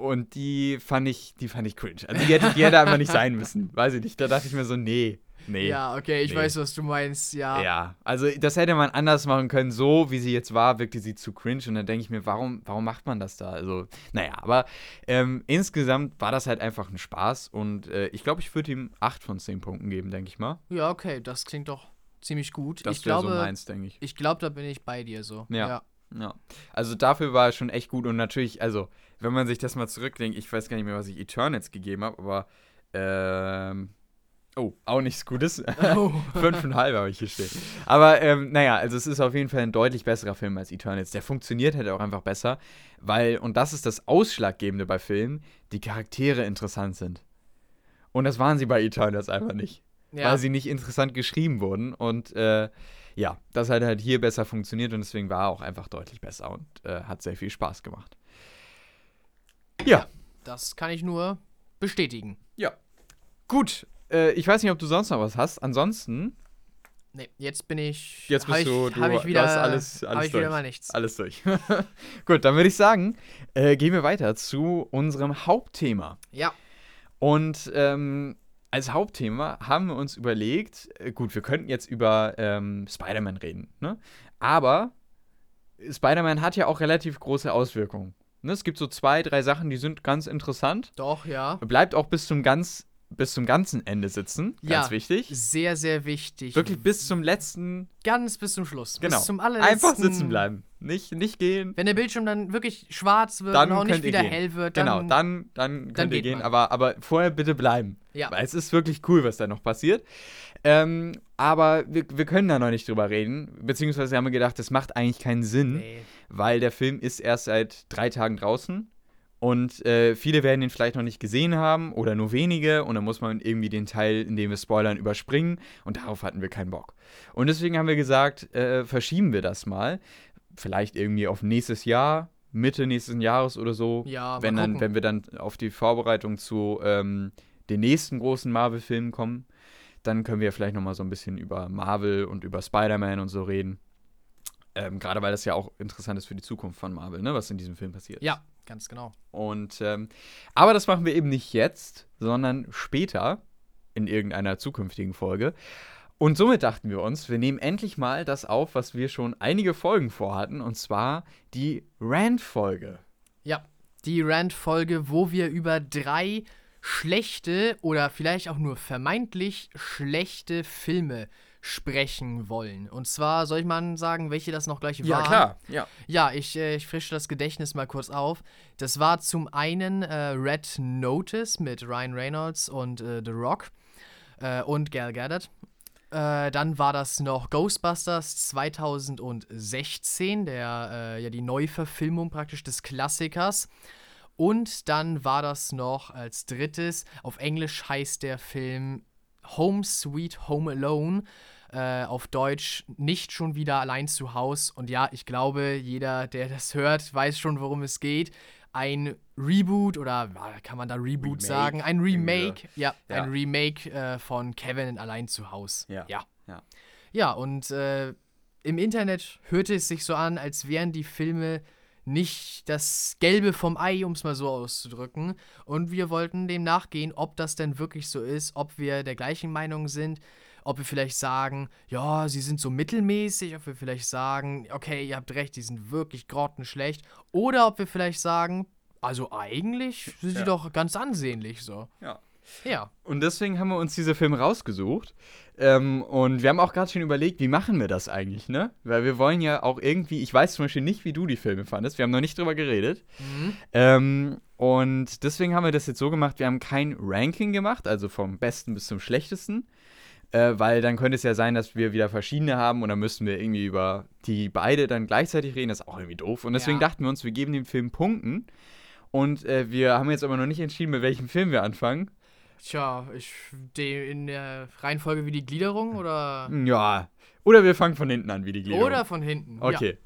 Und die fand ich, die fand ich cringe. Also die hätte, die hätte einfach nicht sein müssen. Weiß ich nicht. Da dachte ich mir so, nee, nee. Ja, okay, ich Nee. weiß, was du meinst. Ja. Ja, also das hätte man anders machen können. So wie sie jetzt war, wirkte sie zu cringe. Und dann denke ich mir, warum, warum macht man das da? Also, naja, aber ähm, insgesamt war das halt einfach ein Spaß. Und äh, ich glaube, ich würde ihm 8 von 10 Punkten geben, denke ich mal. Ja, okay, das klingt doch ziemlich gut. Das ich wäre glaube, so meins, denke ich. ich glaube, da bin ich bei dir so. Ja. Ja. Also dafür war er schon echt gut. Und natürlich, also, wenn man sich das mal zurückdenkt, ich weiß gar nicht mehr, was ich Eternals gegeben habe, aber ähm, Oh, auch nichts Gutes. *laughs* Oh. Fünfeinhalb habe ich hier stehen. Aber ähm, naja, also es ist auf jeden Fall ein deutlich besserer Film als Eternals. Der funktioniert halt auch einfach besser, weil, und das ist das Ausschlaggebende bei Filmen, die Charaktere interessant sind. Und das waren sie bei Eternals einfach nicht. Ja. Weil sie nicht interessant geschrieben wurden. Und äh, ja, das hat halt hier besser funktioniert und deswegen war er auch einfach deutlich besser und äh, hat sehr viel Spaß gemacht. Ja, Das kann ich nur bestätigen. ja. Gut, äh, ich weiß nicht, ob du sonst noch was hast. Ansonsten, Nee, jetzt bin ich. Jetzt bist ich, du- du- ich du wieder, hast alles- alles ich wieder durch. mal nichts. alles durch. *laughs* Gut, dann würde ich sagen, äh, gehen wir weiter zu unserem Hauptthema. Ja, Und ähm, als Hauptthema haben wir uns überlegt, äh, gut, wir könnten jetzt über ähm, Spider-Man reden, ne? Aber Spider-Man hat ja auch relativ große Auswirkungen. Ne? Es gibt so zwei, drei Sachen, die sind ganz interessant. doch, ja. Bleibt auch bis zum ganz bis zum ganzen Ende sitzen, ganz Ja. wichtig. Sehr, sehr wichtig. Wirklich bis zum letzten, Ganz bis zum Schluss. genau. Bis zum allerletzten. Einfach sitzen bleiben. Nicht, nicht gehen. Wenn der Bildschirm dann wirklich schwarz wird Dann und auch nicht ihr wieder gehen. hell wird, dann. Genau, dann, dann könnt ihr geht gehen, man. aber, aber vorher bitte bleiben. Ja. Weil es ist wirklich cool, was da noch passiert. Ähm, aber wir, wir können da noch nicht drüber reden. Beziehungsweise haben wir gedacht, das macht eigentlich keinen Sinn, Nee. weil der Film ist erst seit drei Tagen draußen. Und äh, viele werden ihn vielleicht noch nicht gesehen haben oder nur wenige. Und dann muss man irgendwie den Teil, in dem wir spoilern, überspringen. Und darauf hatten wir keinen Bock. Und deswegen haben wir gesagt, äh, verschieben wir das mal. Vielleicht irgendwie auf nächstes Jahr, Mitte nächsten Jahres oder so. Ja, mal wenn, dann, wenn wir dann auf die Vorbereitung zu ähm, den nächsten großen Marvel-Filmen kommen, dann können wir vielleicht nochmal so ein bisschen über Marvel und über Spider-Man und so reden. Ähm, Gerade weil das ja auch interessant ist für die Zukunft von Marvel, ne, was in diesem Film passiert. Ja, ganz genau. Und ähm, aber das machen wir eben nicht jetzt, sondern später in irgendeiner zukünftigen Folge. Und somit dachten wir uns, wir nehmen endlich mal das auf, was wir schon einige Folgen vorhatten, und zwar die Rand-Folge. Ja, die Rant-Folge, wo wir über drei schlechte oder vielleicht auch nur vermeintlich schlechte Filme sprechen wollen. Und zwar soll ich mal sagen, welche das noch gleich waren? Ja. Ja, ich, äh, ich frische das Gedächtnis mal kurz auf. Das war zum einen äh, Red Notice mit Ryan Reynolds und äh, The Rock äh, und Gal Gadot. Äh, dann war das noch Ghostbusters 2016, der äh, ja die Neuverfilmung praktisch des Klassikers. Und dann war das noch als drittes, auf Englisch heißt der Film Home Sweet Home Alone. Äh, auf Deutsch nicht schon wieder allein zu Haus. Und ja, ich glaube, jeder, der das hört, weiß schon, worum es geht. Ein Reboot oder kann man da Reboot Remake, sagen? Ein Remake, ja, Ja. ein Remake äh, von Kevin in allein zu Haus. Ja. ja. Ja. Ja, und äh, im Internet hörte es sich so an, als wären die Filme nicht das Gelbe vom Ei, um es mal so auszudrücken. Und wir wollten dem nachgehen, ob das denn wirklich so ist, ob wir der gleichen Meinung sind, ob wir vielleicht sagen, ja, sie sind so mittelmäßig, ob wir vielleicht sagen, okay, ihr habt recht, die sind wirklich grottenschlecht. Oder ob wir vielleicht sagen, also eigentlich sind Ja. die doch ganz ansehnlich so. Ja. Ja. Und deswegen haben wir uns diese Filme rausgesucht. Ähm, und wir haben auch gerade schon überlegt, wie machen wir das eigentlich, ne? Weil wir wollen ja auch irgendwie, ich weiß zum Beispiel nicht, wie du die Filme fandest. Wir haben noch nicht drüber geredet. Ähm, und deswegen haben wir das jetzt so gemacht, wir haben kein Ranking gemacht, also vom besten bis zum schlechtesten. Äh, weil dann könnte es ja sein, dass wir wieder verschiedene haben und dann müssten wir irgendwie über die beide dann gleichzeitig reden. Das ist auch irgendwie doof. Und deswegen Ja. dachten wir uns, wir geben dem Film Punkten. Und äh, wir haben jetzt aber noch nicht entschieden, mit welchem Film wir anfangen. Tja, ich, die, in der Reihenfolge wie die Gliederung oder, Ja. Oder wir fangen von hinten an, wie die Gliederung. oder von hinten. Okay.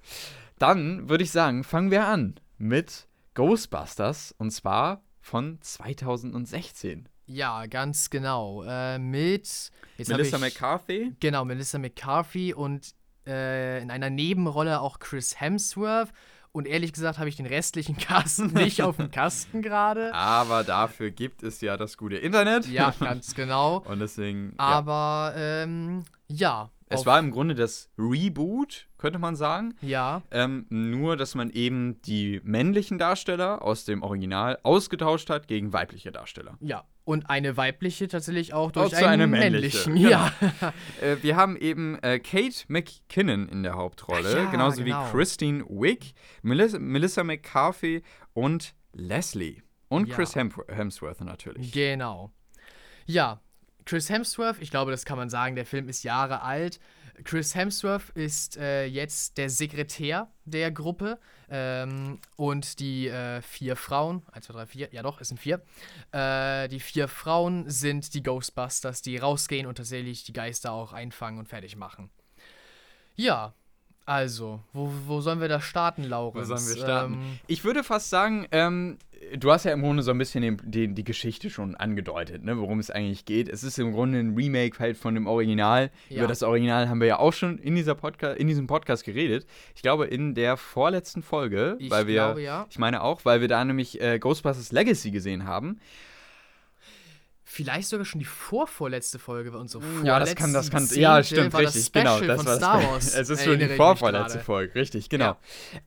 Dann würde ich sagen, fangen wir an mit Ghostbusters und zwar von 2016. Ja, ja ganz genau. Äh, mit Melissa ich, McCarthy. Genau, Melissa McCarthy und äh, in einer Nebenrolle auch Chris Hemsworth Und ehrlich gesagt habe ich den restlichen *laughs* Kasten nicht auf dem Kasten gerade. Aber dafür gibt es ja das gute Internet. Ja, ganz genau. *laughs* Und deswegen. Aber ähm, ja. Es war im Grunde das Reboot, könnte man sagen. Ja. Ähm, nur, dass man eben die männlichen Darsteller aus dem Original ausgetauscht hat gegen weibliche Darsteller. Ja. Und eine weibliche tatsächlich auch durch Auch zu einen einer männliche, männlichen. Ja. Äh, wir haben eben äh, Kate McKinnon in der Hauptrolle, ja, genauso genau. wie Christine Wick, Melissa, Melissa McCarthy und Leslie. Und Ja. Chris Hem Hemsworth natürlich. Genau. Ja, Chris Hemsworth, ich glaube, das kann man sagen, der Film ist Jahre alt. Chris Hemsworth ist äh, jetzt der Sekretär der Gruppe ähm, und die äh, vier Frauen, 1, 2, 3, 4, ja doch, es sind vier, äh, die vier Frauen sind die Ghostbusters, die rausgehen und tatsächlich die Geister auch einfangen und fertig machen. Ja, also, wo, wo sollen wir da starten, Laurens? Wo sollen wir starten? Ähm, Ich würde fast sagen, ähm, du hast ja im Grunde so ein bisschen den, den, die Geschichte schon angedeutet, ne, worum es eigentlich geht. Es ist im Grunde ein Remake halt von dem Original. Ja. Über das Original haben wir ja auch schon in, dieser Podca in diesem Podcast geredet. Ich glaube, in der vorletzten Folge, Ich weil wir, glaube, ja. ich meine auch, weil wir da nämlich äh, Ghostbusters Legacy gesehen haben. Vielleicht sogar schon die vorvorletzte Folge bei uns so Ja, das kann, das kann, ja, stimmt, war das richtig, genau, das von war Star das. *laughs* Wars. Es ist schon die vorvorletzte. Folge, richtig, genau. Ja.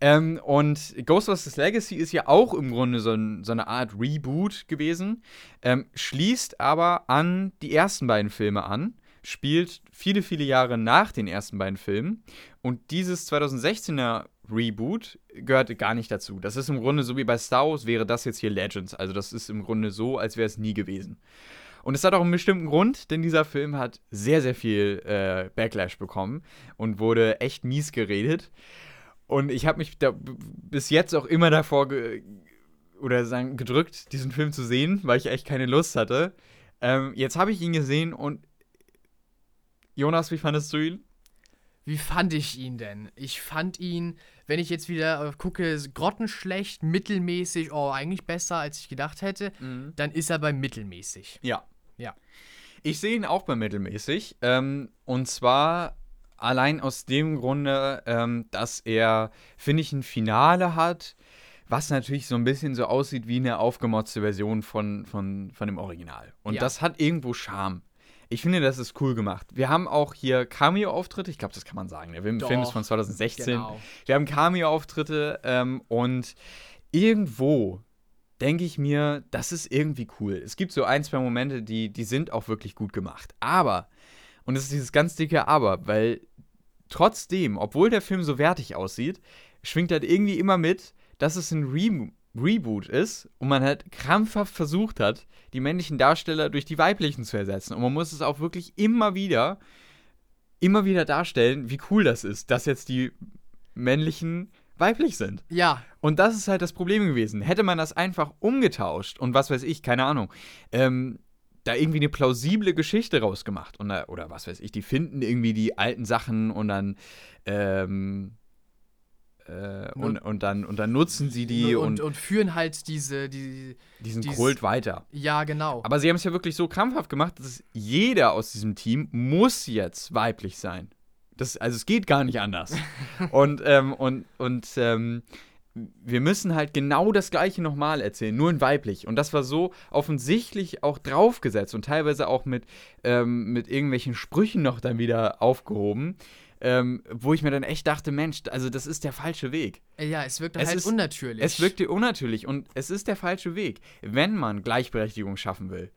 Ähm, und Ghostbusters Legacy ist ja auch im Grunde so, ein, so eine Art Reboot gewesen, ähm, schließt aber an die ersten beiden Filme an, spielt viele, viele Jahre nach den ersten beiden Filmen und dieses 2016er Reboot gehört gar nicht dazu. Das ist im Grunde so wie bei Star Wars wäre das jetzt hier Legends, also das ist im Grunde so, als wäre es nie gewesen. Und es hat auch einen bestimmten Grund, denn dieser Film hat sehr, sehr viel äh, Backlash bekommen und wurde echt mies geredet. Und ich habe mich bis jetzt auch immer davor oder sagen, gedrückt, diesen Film zu sehen, weil ich echt keine Lust hatte. Ähm, jetzt habe ich ihn gesehen und Jonas, wie fandest du ihn? Wie fand ich ihn denn? Ich fand ihn, wenn ich jetzt wieder äh, gucke, grottenschlecht, mittelmäßig, oh, eigentlich besser, als ich gedacht hätte, dann ist er bei mittelmäßig. Ja. Ja. Ich sehe ihn auch bei mittelmäßig. Ähm, und zwar allein aus dem Grunde, ähm, dass er, finde ich, ein Finale hat, was natürlich so ein bisschen so aussieht wie eine aufgemotzte Version von, von, von dem Original. Und Ja. das hat irgendwo Charme. Ich finde, das ist cool gemacht. Wir haben auch hier Cameo-Auftritte, ich glaube, das kann man sagen. Der Film, Doch, Film ist von 2016. Genau. Wir haben Cameo-Auftritte ähm, und irgendwo denke ich mir, das ist irgendwie cool. Es gibt so ein, zwei Momente, die, die sind auch wirklich gut gemacht. Aber, und es ist dieses ganz dicke Aber, weil trotzdem, obwohl der Film so wertig aussieht, schwingt halt irgendwie immer mit, dass es ein Re Reboot ist und man halt krampfhaft versucht hat, die männlichen Darsteller durch die weiblichen zu ersetzen. Und man muss es auch wirklich immer wieder, immer wieder darstellen, wie cool das ist, dass jetzt die männlichen weiblich sind. Ja, Und das ist halt das Problem gewesen. Hätte man das einfach umgetauscht und was weiß ich, keine Ahnung, ähm, da irgendwie eine plausible Geschichte rausgemacht und, oder was weiß ich, die finden irgendwie die alten Sachen und dann ähm, äh, und, und dann und dann nutzen sie die und, und, und, führen halt diese, die, diesen dies- Kult weiter. ja, genau. Aber sie haben es ja wirklich so krampfhaft gemacht, dass jeder aus diesem Team muss jetzt weiblich sein. Das, also es geht gar nicht anders. *laughs* und ähm, und, und ähm, wir müssen halt genau das gleiche nochmal erzählen, nur in weiblich. Und das war so offensichtlich auch draufgesetzt und teilweise auch mit, ähm, mit irgendwelchen Sprüchen noch dann wieder aufgehoben, ähm, wo ich mir dann echt dachte, Mensch, also das ist der falsche Weg. ja, es wirkt es halt ist- unnatürlich. Es wirkte unnatürlich und es ist der falsche Weg. Wenn man Gleichberechtigung schaffen will,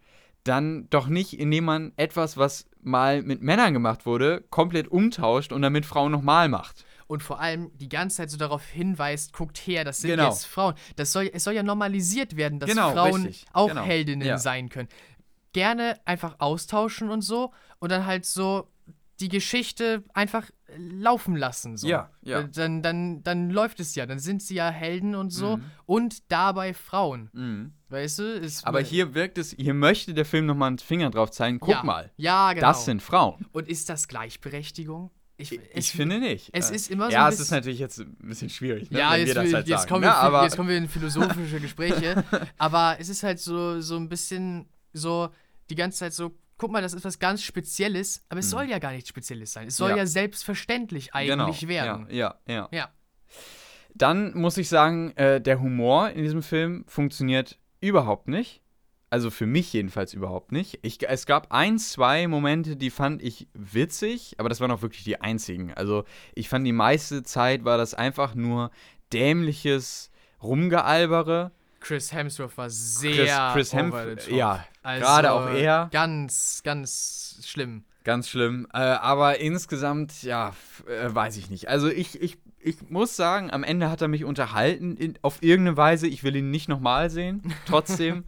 dann doch nicht, indem man etwas, was mal mit Männern gemacht wurde, komplett umtauscht und damit Frauen nochmal macht. und vor allem die ganze Zeit so darauf hinweist, guckt her, das sind Genau. jetzt Frauen. Das soll, es soll ja normalisiert werden, dass Genau, Frauen richtig. auch Genau. Heldinnen Ja. sein können. Gerne einfach austauschen und so und dann halt so die Geschichte einfach laufen lassen. So. Ja, ja. Dann, dann, dann läuft es ja, dann sind sie ja Helden und so Mhm. und dabei Frauen. Weißt du? Ist Aber hier wirkt es, hier möchte der Film nochmal einen Finger drauf zeigen. Guck ja, mal, Ja, genau. das sind Frauen. und ist das Gleichberechtigung? Ich, Ich, es- finde nicht. es Äh, ist immer so Ja, es ist natürlich jetzt ein bisschen schwierig, ne, Ja, wenn jetzt, wir das halt jetzt, sagen. kommen ne? wir, jetzt kommen wir in philosophische Gespräche. *laughs* aber es ist halt so, so ein bisschen so die ganze Zeit so, guck mal, das ist was ganz Spezielles, aber es soll ja gar nichts Spezielles sein. Es soll. Ja. ja, selbstverständlich genau, eigentlich werden. Ja, ja, ja. Ja. Dann muss ich sagen, äh, der Humor in diesem Film funktioniert überhaupt nicht. Also für mich jedenfalls überhaupt nicht. Ich, es gab ein, zwei Momente, die fand ich witzig, aber das waren auch wirklich die einzigen. Also ich fand die meiste Zeit war das einfach nur dämliches Rumgealbere. Chris Hemsworth war sehr Chris, Chris Hemsworth, ja, Also, gerade auch er. Ganz, ganz schlimm. Ganz schlimm. Äh, aber insgesamt, ja, äh, weiß ich nicht. Also ich, ich, ich muss sagen, am Ende hat er mich unterhalten in, auf irgendeine Weise. Ich will ihn nicht nochmal sehen, *laughs* trotzdem.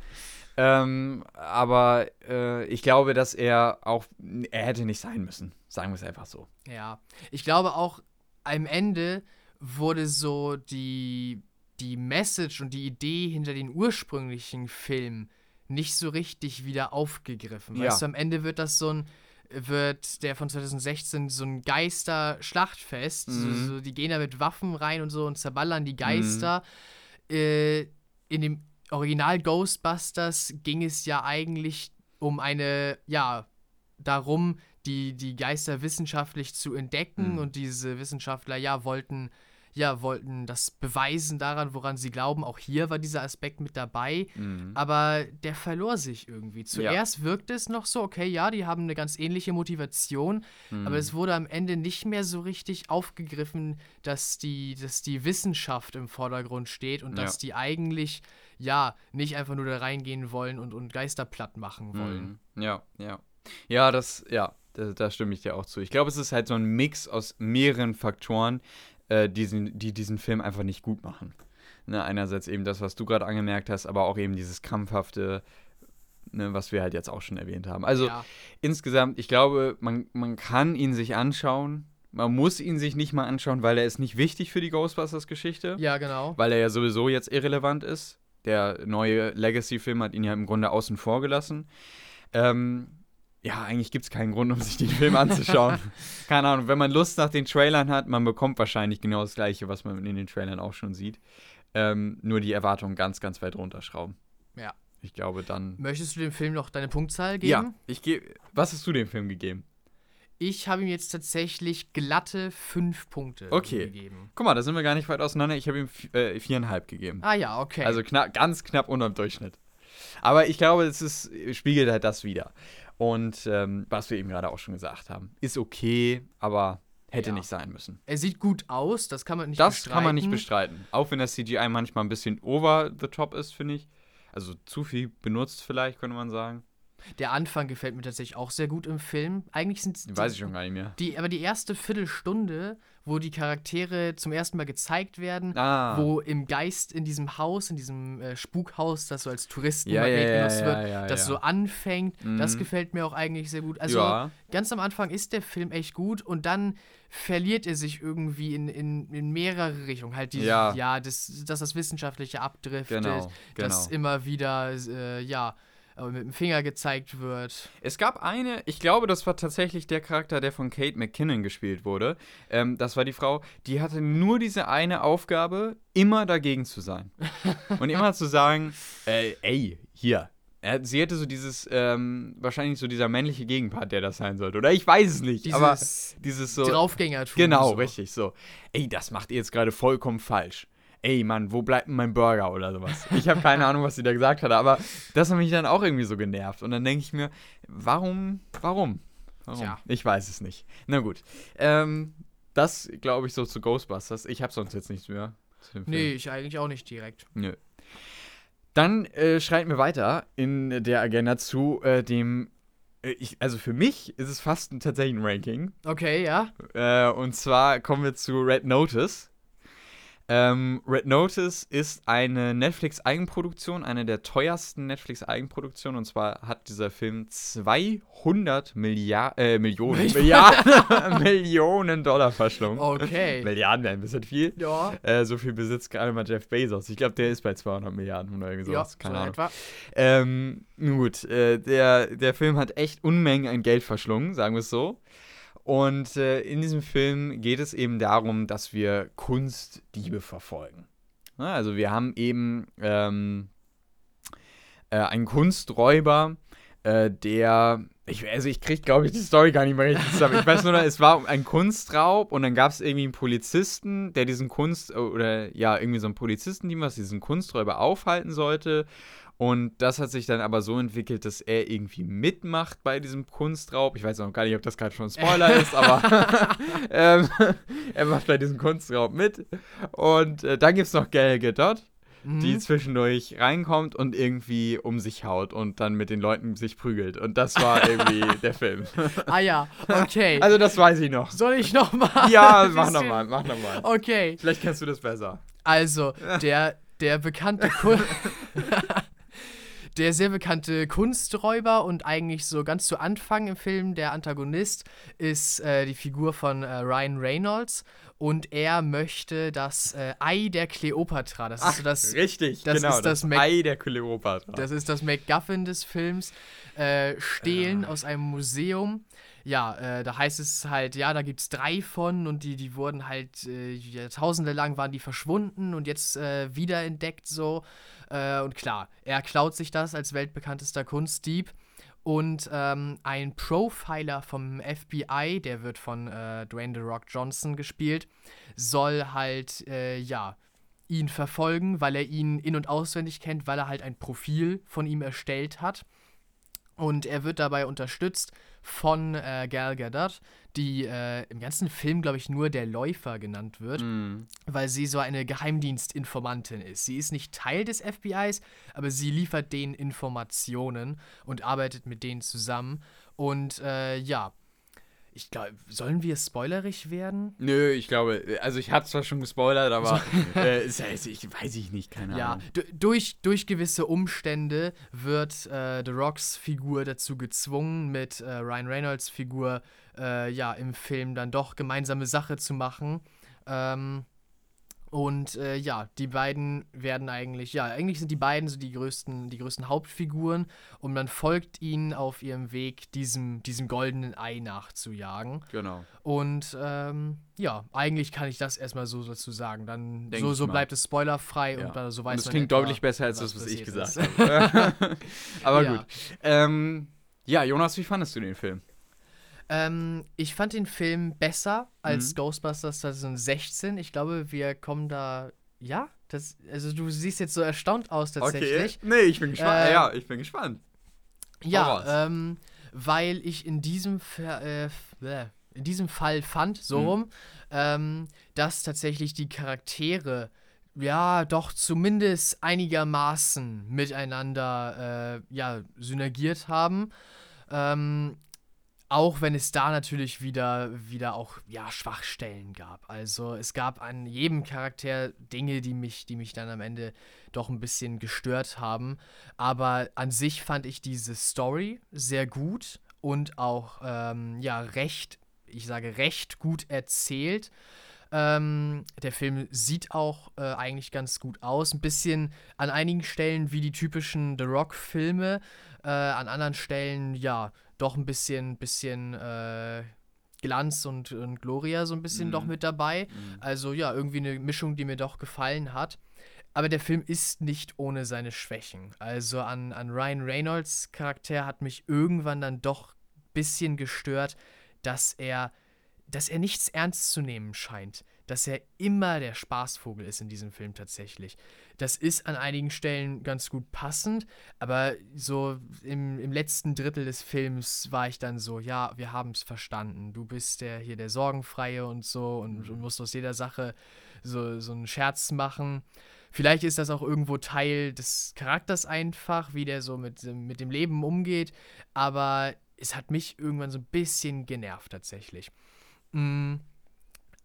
ähm, aber äh, ich glaube, dass er auch, er hätte nicht sein müssen. Sagen wir es einfach so. Ja, ich glaube auch am Ende wurde so die, die Message und die Idee hinter den ursprünglichen Film nicht so richtig wieder aufgegriffen. Ja. Weißt du, am Ende wird das so ein, wird der von 2016 so ein Geister-Schlachtfest. Mhm. So, so, die gehen da mit Waffen rein und so und zerballern die Geister. Äh, in dem Original Ghostbusters ging es ja eigentlich um eine, ja, darum, die, die Geister wissenschaftlich zu entdecken Mhm. und diese Wissenschaftler, ja, wollten, ja, wollten das beweisen daran, woran sie glauben. Auch hier war dieser Aspekt mit dabei, Mhm. aber der verlor sich irgendwie. Zuerst wirkte es noch so, okay, ja, die haben eine ganz ähnliche Motivation, Mhm. aber es wurde am Ende nicht mehr so richtig aufgegriffen, dass die, dass die Wissenschaft im Vordergrund steht und Ja. dass die eigentlich, ja, nicht einfach nur da reingehen wollen und, und Geister platt machen wollen. Mhm. Ja, ja. Ja, das, ja, da stimme ich dir auch zu. Ich glaube, es ist halt so ein Mix aus mehreren Faktoren, äh, diesen, die diesen Film einfach nicht gut machen. Ne, einerseits eben das, was du gerade angemerkt hast, aber auch eben dieses krampfhafte, ne, was wir halt jetzt auch schon erwähnt haben. Also ja. insgesamt, ich glaube, man, man kann ihn sich anschauen. Man muss ihn sich nicht mal anschauen, weil er ist nicht wichtig für die Ghostbusters-Geschichte ja, genau. weil er ja sowieso jetzt irrelevant ist. Der neue Legacy-Film hat ihn ja im Grunde außen vor gelassen. Ähm, ja, eigentlich gibt es keinen Grund, um sich den Film anzuschauen. *laughs* Keine Ahnung, wenn man Lust nach den Trailern hat, man bekommt wahrscheinlich genau das Gleiche, was man in den Trailern auch schon sieht. Ähm, nur die Erwartungen ganz, ganz weit runterschrauben. Ja. Ich glaube dann. Möchtest du dem Film noch deine Punktzahl geben? Ja, ich gebe. Was hast du dem Film gegeben? Ich habe ihm jetzt tatsächlich glatte fünf Punkte Okay. gegeben. Guck mal, da sind wir gar nicht weit auseinander. Ich habe ihm äh, viereinhalb gegeben. Ah ja, okay. Also knapp, ganz knapp unter dem Durchschnitt. Aber ich glaube, es ist, spiegelt halt das wieder. Und ähm, was wir eben gerade auch schon gesagt haben, ist okay, aber hätte Ja. nicht sein müssen. er sieht gut aus, das kann man nicht das bestreiten. kann man nicht bestreiten. Auch wenn das CGI manchmal ein bisschen over the top ist, finde ich. Also zu viel benutzt vielleicht, könnte man sagen. Der Anfang gefällt mir tatsächlich auch sehr gut im Film. Eigentlich sind Weiß ich schon gar nicht mehr. Die, aber die erste Viertelstunde, wo die Charaktere zum ersten Mal gezeigt werden, Ah. wo im Geist in diesem Haus, in diesem äh, Spukhaus, das so als Touristenmagnet ja, ja, genutzt ja, wird, das so anfängt, das Mhm. gefällt mir auch eigentlich sehr gut. Also ganz am Anfang ist der Film echt gut und dann verliert er sich irgendwie in, in, in mehrere Richtungen. Halt die, Ja. ja, das, dass das Wissenschaftliche abdriftet, genau, genau. dass immer wieder, äh, ja, äh, mit dem Finger gezeigt wird. Es gab eine, ich glaube, das war tatsächlich der Charakter, der von Kate McKinnon gespielt wurde. Ähm, das war die Frau, die hatte nur diese eine Aufgabe, immer dagegen zu sein. *laughs* Und immer zu sagen, äh, ey, hier. Sie hätte so dieses, ähm, wahrscheinlich so dieser männliche Gegenpart, der das sein sollte. Oder ich weiß es nicht. aber Dieses dieses so. Draufgängertum. Genau, so. richtig, so. Ey, das macht ihr jetzt gerade vollkommen falsch. Ey, Mann, wo bleibt denn mein Burger oder sowas? Ich habe keine Ahnung, was sie da gesagt hat, aber das hat mich dann auch irgendwie so genervt. Und dann denke ich mir, warum, warum? Warum? Tja. Ich weiß es nicht. Na gut. Ähm, das glaube ich so zu Ghostbusters. Ich habe sonst jetzt nichts mehr. Nee, ich eigentlich auch nicht direkt. Nö. Dann äh, schreiten wir weiter in der Agenda zu äh, dem. Äh, ich, also für mich ist es fast ein, tatsächlich ein Ranking. Okay, ja. Äh, und zwar kommen wir zu Red Notice. Ähm, Red Notice ist eine Netflix-Eigenproduktion, eine der teuersten Netflix-Eigenproduktionen. Und zwar hat dieser Film 200 Milliard äh, Millionen, Milliarden, *laughs* Millionen Dollar verschlungen. Okay. Milliarden wären ein bisschen viel. ja. Äh, so viel besitzt gerade mal Jeff Bezos. Ich glaube, der ist bei 200 Milliarden oder irgendwie Ja, sowas. Keine so Ahnung. etwa. Ähm, nun gut, äh, der, der Film hat echt Unmengen an Geld verschlungen, sagen wir es so. Und äh, in diesem Film geht es eben darum, dass wir Kunstdiebe verfolgen. Also wir haben eben ähm, äh, einen Kunsträuber, äh, der, ich, also ich krieg, glaube ich, die Story gar nicht mehr richtig zusammen. Ich weiß nur, es war ein Kunstraub und dann gab es irgendwie einen Polizisten, der diesen Kunst, oder ja, irgendwie so einen Polizisten, was diesen Kunsträuber aufhalten sollte. Und das hat sich dann aber so entwickelt, dass er irgendwie mitmacht bei diesem Kunstraub. Ich weiß noch gar nicht, ob das gerade schon ein Spoiler ist, aber *laughs* *laughs* ähm, er macht bei diesem Kunstraub mit. Und äh, dann gibt es noch Gal Gadot, mhm. die zwischendurch reinkommt und irgendwie um sich haut und dann mit den Leuten sich prügelt. Und das war irgendwie *laughs* der Film. Ah ja, okay. Also das weiß ich noch. Soll ich nochmal? Ja, mach nochmal, mach nochmal. Okay. Vielleicht kennst du das besser. Also, der, der bekannte Kunst... der sehr bekannte Kunsträuber und eigentlich so ganz zu Anfang im Film der Antagonist ist äh, die Figur von äh, Ryan Reynolds und er möchte das äh, Ei der Kleopatra. Das Ach, ist so das richtig, das genau, ist das, das Ei der Kleopatra. Das ist das MacGuffin des Films. Äh, stehlen aus einem Museum ja, äh, da heißt es halt, ja, da gibt es drei von und die, die wurden halt äh, Jahrtausende lang waren die verschwunden und jetzt äh, wiederentdeckt so. Äh, und klar, er klaut sich das als weltbekanntester Kunstdieb. Und ähm, ein Profiler vom FBI, der wird von äh, Dwayne The Rock Johnson gespielt, soll halt, äh, ja, ihn verfolgen, weil er ihn in- und auswendig kennt, weil er halt ein Profil von ihm erstellt hat. Und er wird dabei unterstützt von äh, Gal Gadot, die äh, im ganzen Film, glaube ich, nur der Läufer genannt wird, mm. weil sie so eine Geheimdienstinformantin ist. Sie ist nicht Teil des FBIs, aber sie liefert denen Informationen und arbeitet mit denen zusammen. Und äh, ja, ich glaube, sollen wir spoilerig werden? Nö, ich glaube, also ich hatte zwar schon gespoilert, aber *laughs* äh, ist, ich weiß ich nicht, keine ja, Ahnung. Ja, durch, durch gewisse Umstände wird äh, The Rocks Figur dazu gezwungen, mit äh, Ryan Reynolds Figur äh, ja im Film dann doch gemeinsame Sache zu machen. Ähm, und äh, ja, die beiden werden eigentlich, ja, eigentlich sind die beiden so die größten, die größten Hauptfiguren und man folgt ihnen auf ihrem Weg, diesem, diesem goldenen Ei nachzujagen. Genau. Und ähm, ja, eigentlich kann ich das erstmal so dazu sagen. Dann so, so bleibt es spoilerfrei ja. und dann so weiß und das klingt etwa, deutlich besser als das, was ich gesagt habe. *laughs* Aber ja. gut. Ähm, ja, Jonas, wie fandest du den Film? Ähm, ich fand den Film besser als mhm. Ghostbusters 2016. Ich glaube, wir kommen da. Ja, das, also du siehst jetzt so erstaunt aus tatsächlich. Okay. Nee, ich bin gespannt. Äh, ja, ich bin gespannt. Ja, ähm, weil ich in diesem äh, in diesem Fall fand, so mhm. rum, ähm, dass tatsächlich die Charaktere ja doch zumindest einigermaßen miteinander äh, ja synergiert haben. Ähm, auch wenn es da natürlich wieder, wieder auch ja, Schwachstellen gab. Also es gab an jedem Charakter Dinge, die mich, die mich dann am Ende doch ein bisschen gestört haben. Aber an sich fand ich diese Story sehr gut und auch ähm, ja recht, ich sage recht gut erzählt. Ähm, der Film sieht auch äh, eigentlich ganz gut aus. Ein bisschen an einigen Stellen wie die typischen The Rock-Filme. Äh, an anderen Stellen, ja, doch ein bisschen, bisschen äh, Glanz und, und Gloria so ein bisschen mm. doch mit dabei. Mm. Also ja, irgendwie eine Mischung, die mir doch gefallen hat. Aber der Film ist nicht ohne seine Schwächen. Also an, an Ryan Reynolds Charakter hat mich irgendwann dann doch ein bisschen gestört, dass er, dass er nichts ernst zu nehmen scheint. Dass er immer der Spaßvogel ist in diesem Film tatsächlich. Das ist an einigen Stellen ganz gut passend, aber so im, im letzten Drittel des Films war ich dann so, ja, wir haben es verstanden. Du bist der hier der Sorgenfreie und so und, mhm. und musst aus jeder Sache so, so einen Scherz machen. Vielleicht ist das auch irgendwo Teil des Charakters einfach, wie der so mit, mit dem Leben umgeht, aber es hat mich irgendwann so ein bisschen genervt tatsächlich. Mhm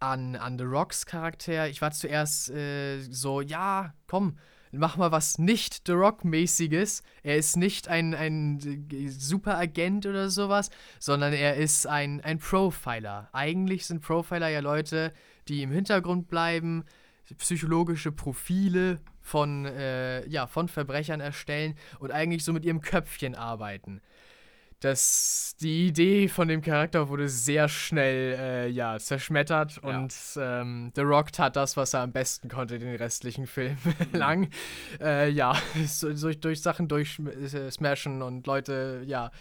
an, an The Rocks Charakter. Ich war zuerst äh, so, ja, komm, mach mal was nicht The Rock-mäßiges. Er ist nicht ein, ein Superagent oder sowas, sondern er ist ein, ein Profiler. Eigentlich sind Profiler ja Leute, die im Hintergrund bleiben, psychologische Profile von, äh, ja, von Verbrechern erstellen und eigentlich so mit ihrem Köpfchen arbeiten das, die Idee von dem Charakter wurde sehr schnell äh, ja, zerschmettert ja. und ähm, The Rock tat das, was er am besten konnte, den restlichen Film *laughs* mhm. lang. Äh, ja, *laughs* durch, durch Sachen durchsmashen äh, und Leute ja,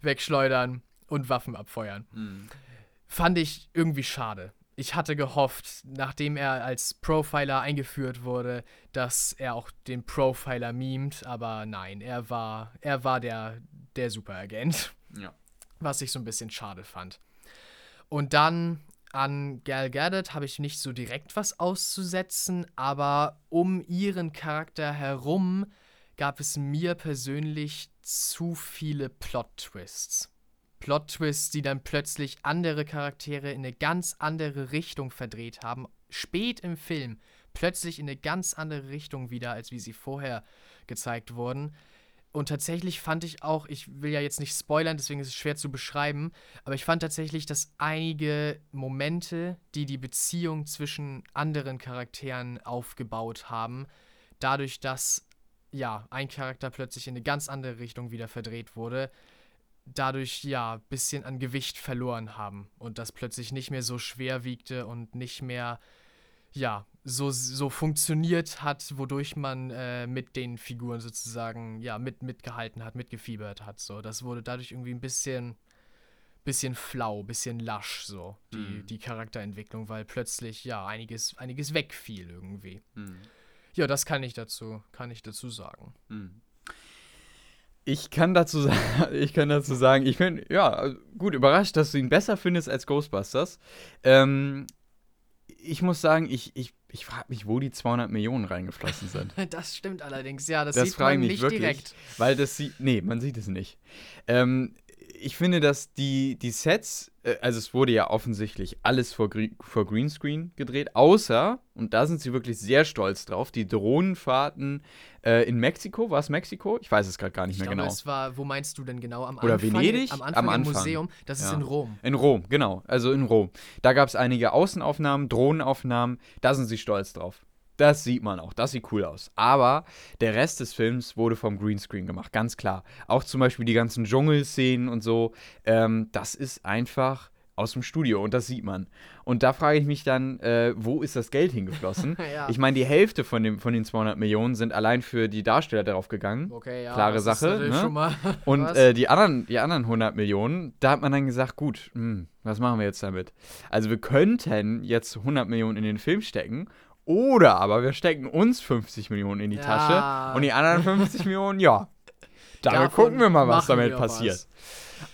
wegschleudern und Waffen abfeuern. Mhm. Fand ich irgendwie schade. Ich hatte gehofft, nachdem er als Profiler eingeführt wurde, dass er auch den Profiler memt, aber nein, er war, er war der, der Superagent. Ja. Was ich so ein bisschen schade fand. Und dann an Gal Gadot habe ich nicht so direkt was auszusetzen, aber um ihren Charakter herum gab es mir persönlich zu viele Plot-Twists. Plot-Twists, die dann plötzlich andere Charaktere in eine ganz andere Richtung verdreht haben, spät im Film, plötzlich in eine ganz andere Richtung wieder, als wie sie vorher gezeigt wurden. Und tatsächlich fand ich auch, ich will ja jetzt nicht spoilern, deswegen ist es schwer zu beschreiben, aber ich fand tatsächlich, dass einige Momente, die die Beziehung zwischen anderen Charakteren aufgebaut haben, dadurch, dass ja, ein Charakter plötzlich in eine ganz andere Richtung wieder verdreht wurde, dadurch ja ein bisschen an Gewicht verloren haben und das plötzlich nicht mehr so schwer wiegte und nicht mehr ja, so, so funktioniert hat, wodurch man äh, mit den Figuren sozusagen, ja, mit, mitgehalten hat, mitgefiebert hat. So, das wurde dadurch irgendwie ein bisschen, bisschen flau, bisschen lasch, so, die, mhm. die Charakterentwicklung, weil plötzlich, ja, einiges, einiges wegfiel irgendwie. Mhm. Ja, das kann ich dazu, kann ich dazu sagen. Mhm. Ich kann dazu sagen, *laughs* ich kann dazu sagen, ich bin ja gut überrascht, dass du ihn besser findest als Ghostbusters. Ähm, ich muss sagen, ich, ich, ich frage mich, wo die 200 Millionen reingeflossen sind. *laughs* Das stimmt allerdings, ja, das, das sieht man nicht wirklich, direkt. Weil das sieht, nee, man sieht es nicht. Ähm, ich finde, dass die, die Sets, äh, also es wurde ja offensichtlich alles vor, vor Greenscreen gedreht, außer, und da sind sie wirklich sehr stolz drauf, die Drohnenfahrten äh, in Mexiko. War es Mexiko? Ich weiß es gerade gar nicht ich mehr glaube, genau. Es war, wo meinst du denn genau? Am Oder Anfang, Venedig? Am Anfang, am Anfang. im Museum. Das ja. ist in Rom. In Rom, genau. Also in Rom. Da gab es einige Außenaufnahmen, Drohnenaufnahmen. Da sind sie stolz drauf. Das sieht man auch, das sieht cool aus. Aber der Rest des Films wurde vom Greenscreen gemacht, ganz klar. Auch zum Beispiel die ganzen Dschungelszenen und so. Ähm, das ist einfach aus dem Studio und das sieht man. Und da frage ich mich dann, äh, wo ist das Geld hingeflossen? *laughs* ja. Ich meine, die Hälfte von, dem, von den 200 Millionen sind allein für die Darsteller darauf gegangen. Okay, ja, Klare Sache. Ne? *laughs* und äh, die, anderen, die anderen 100 Millionen, da hat man dann gesagt, gut, mh, hm, was machen wir jetzt damit? Also wir könnten jetzt 100 Millionen in den Film stecken oder aber wir stecken uns 50 Millionen in die ja. Tasche und die anderen 50 *laughs* Millionen, ja. Damit Davon gucken wir mal, was damit passiert. Was.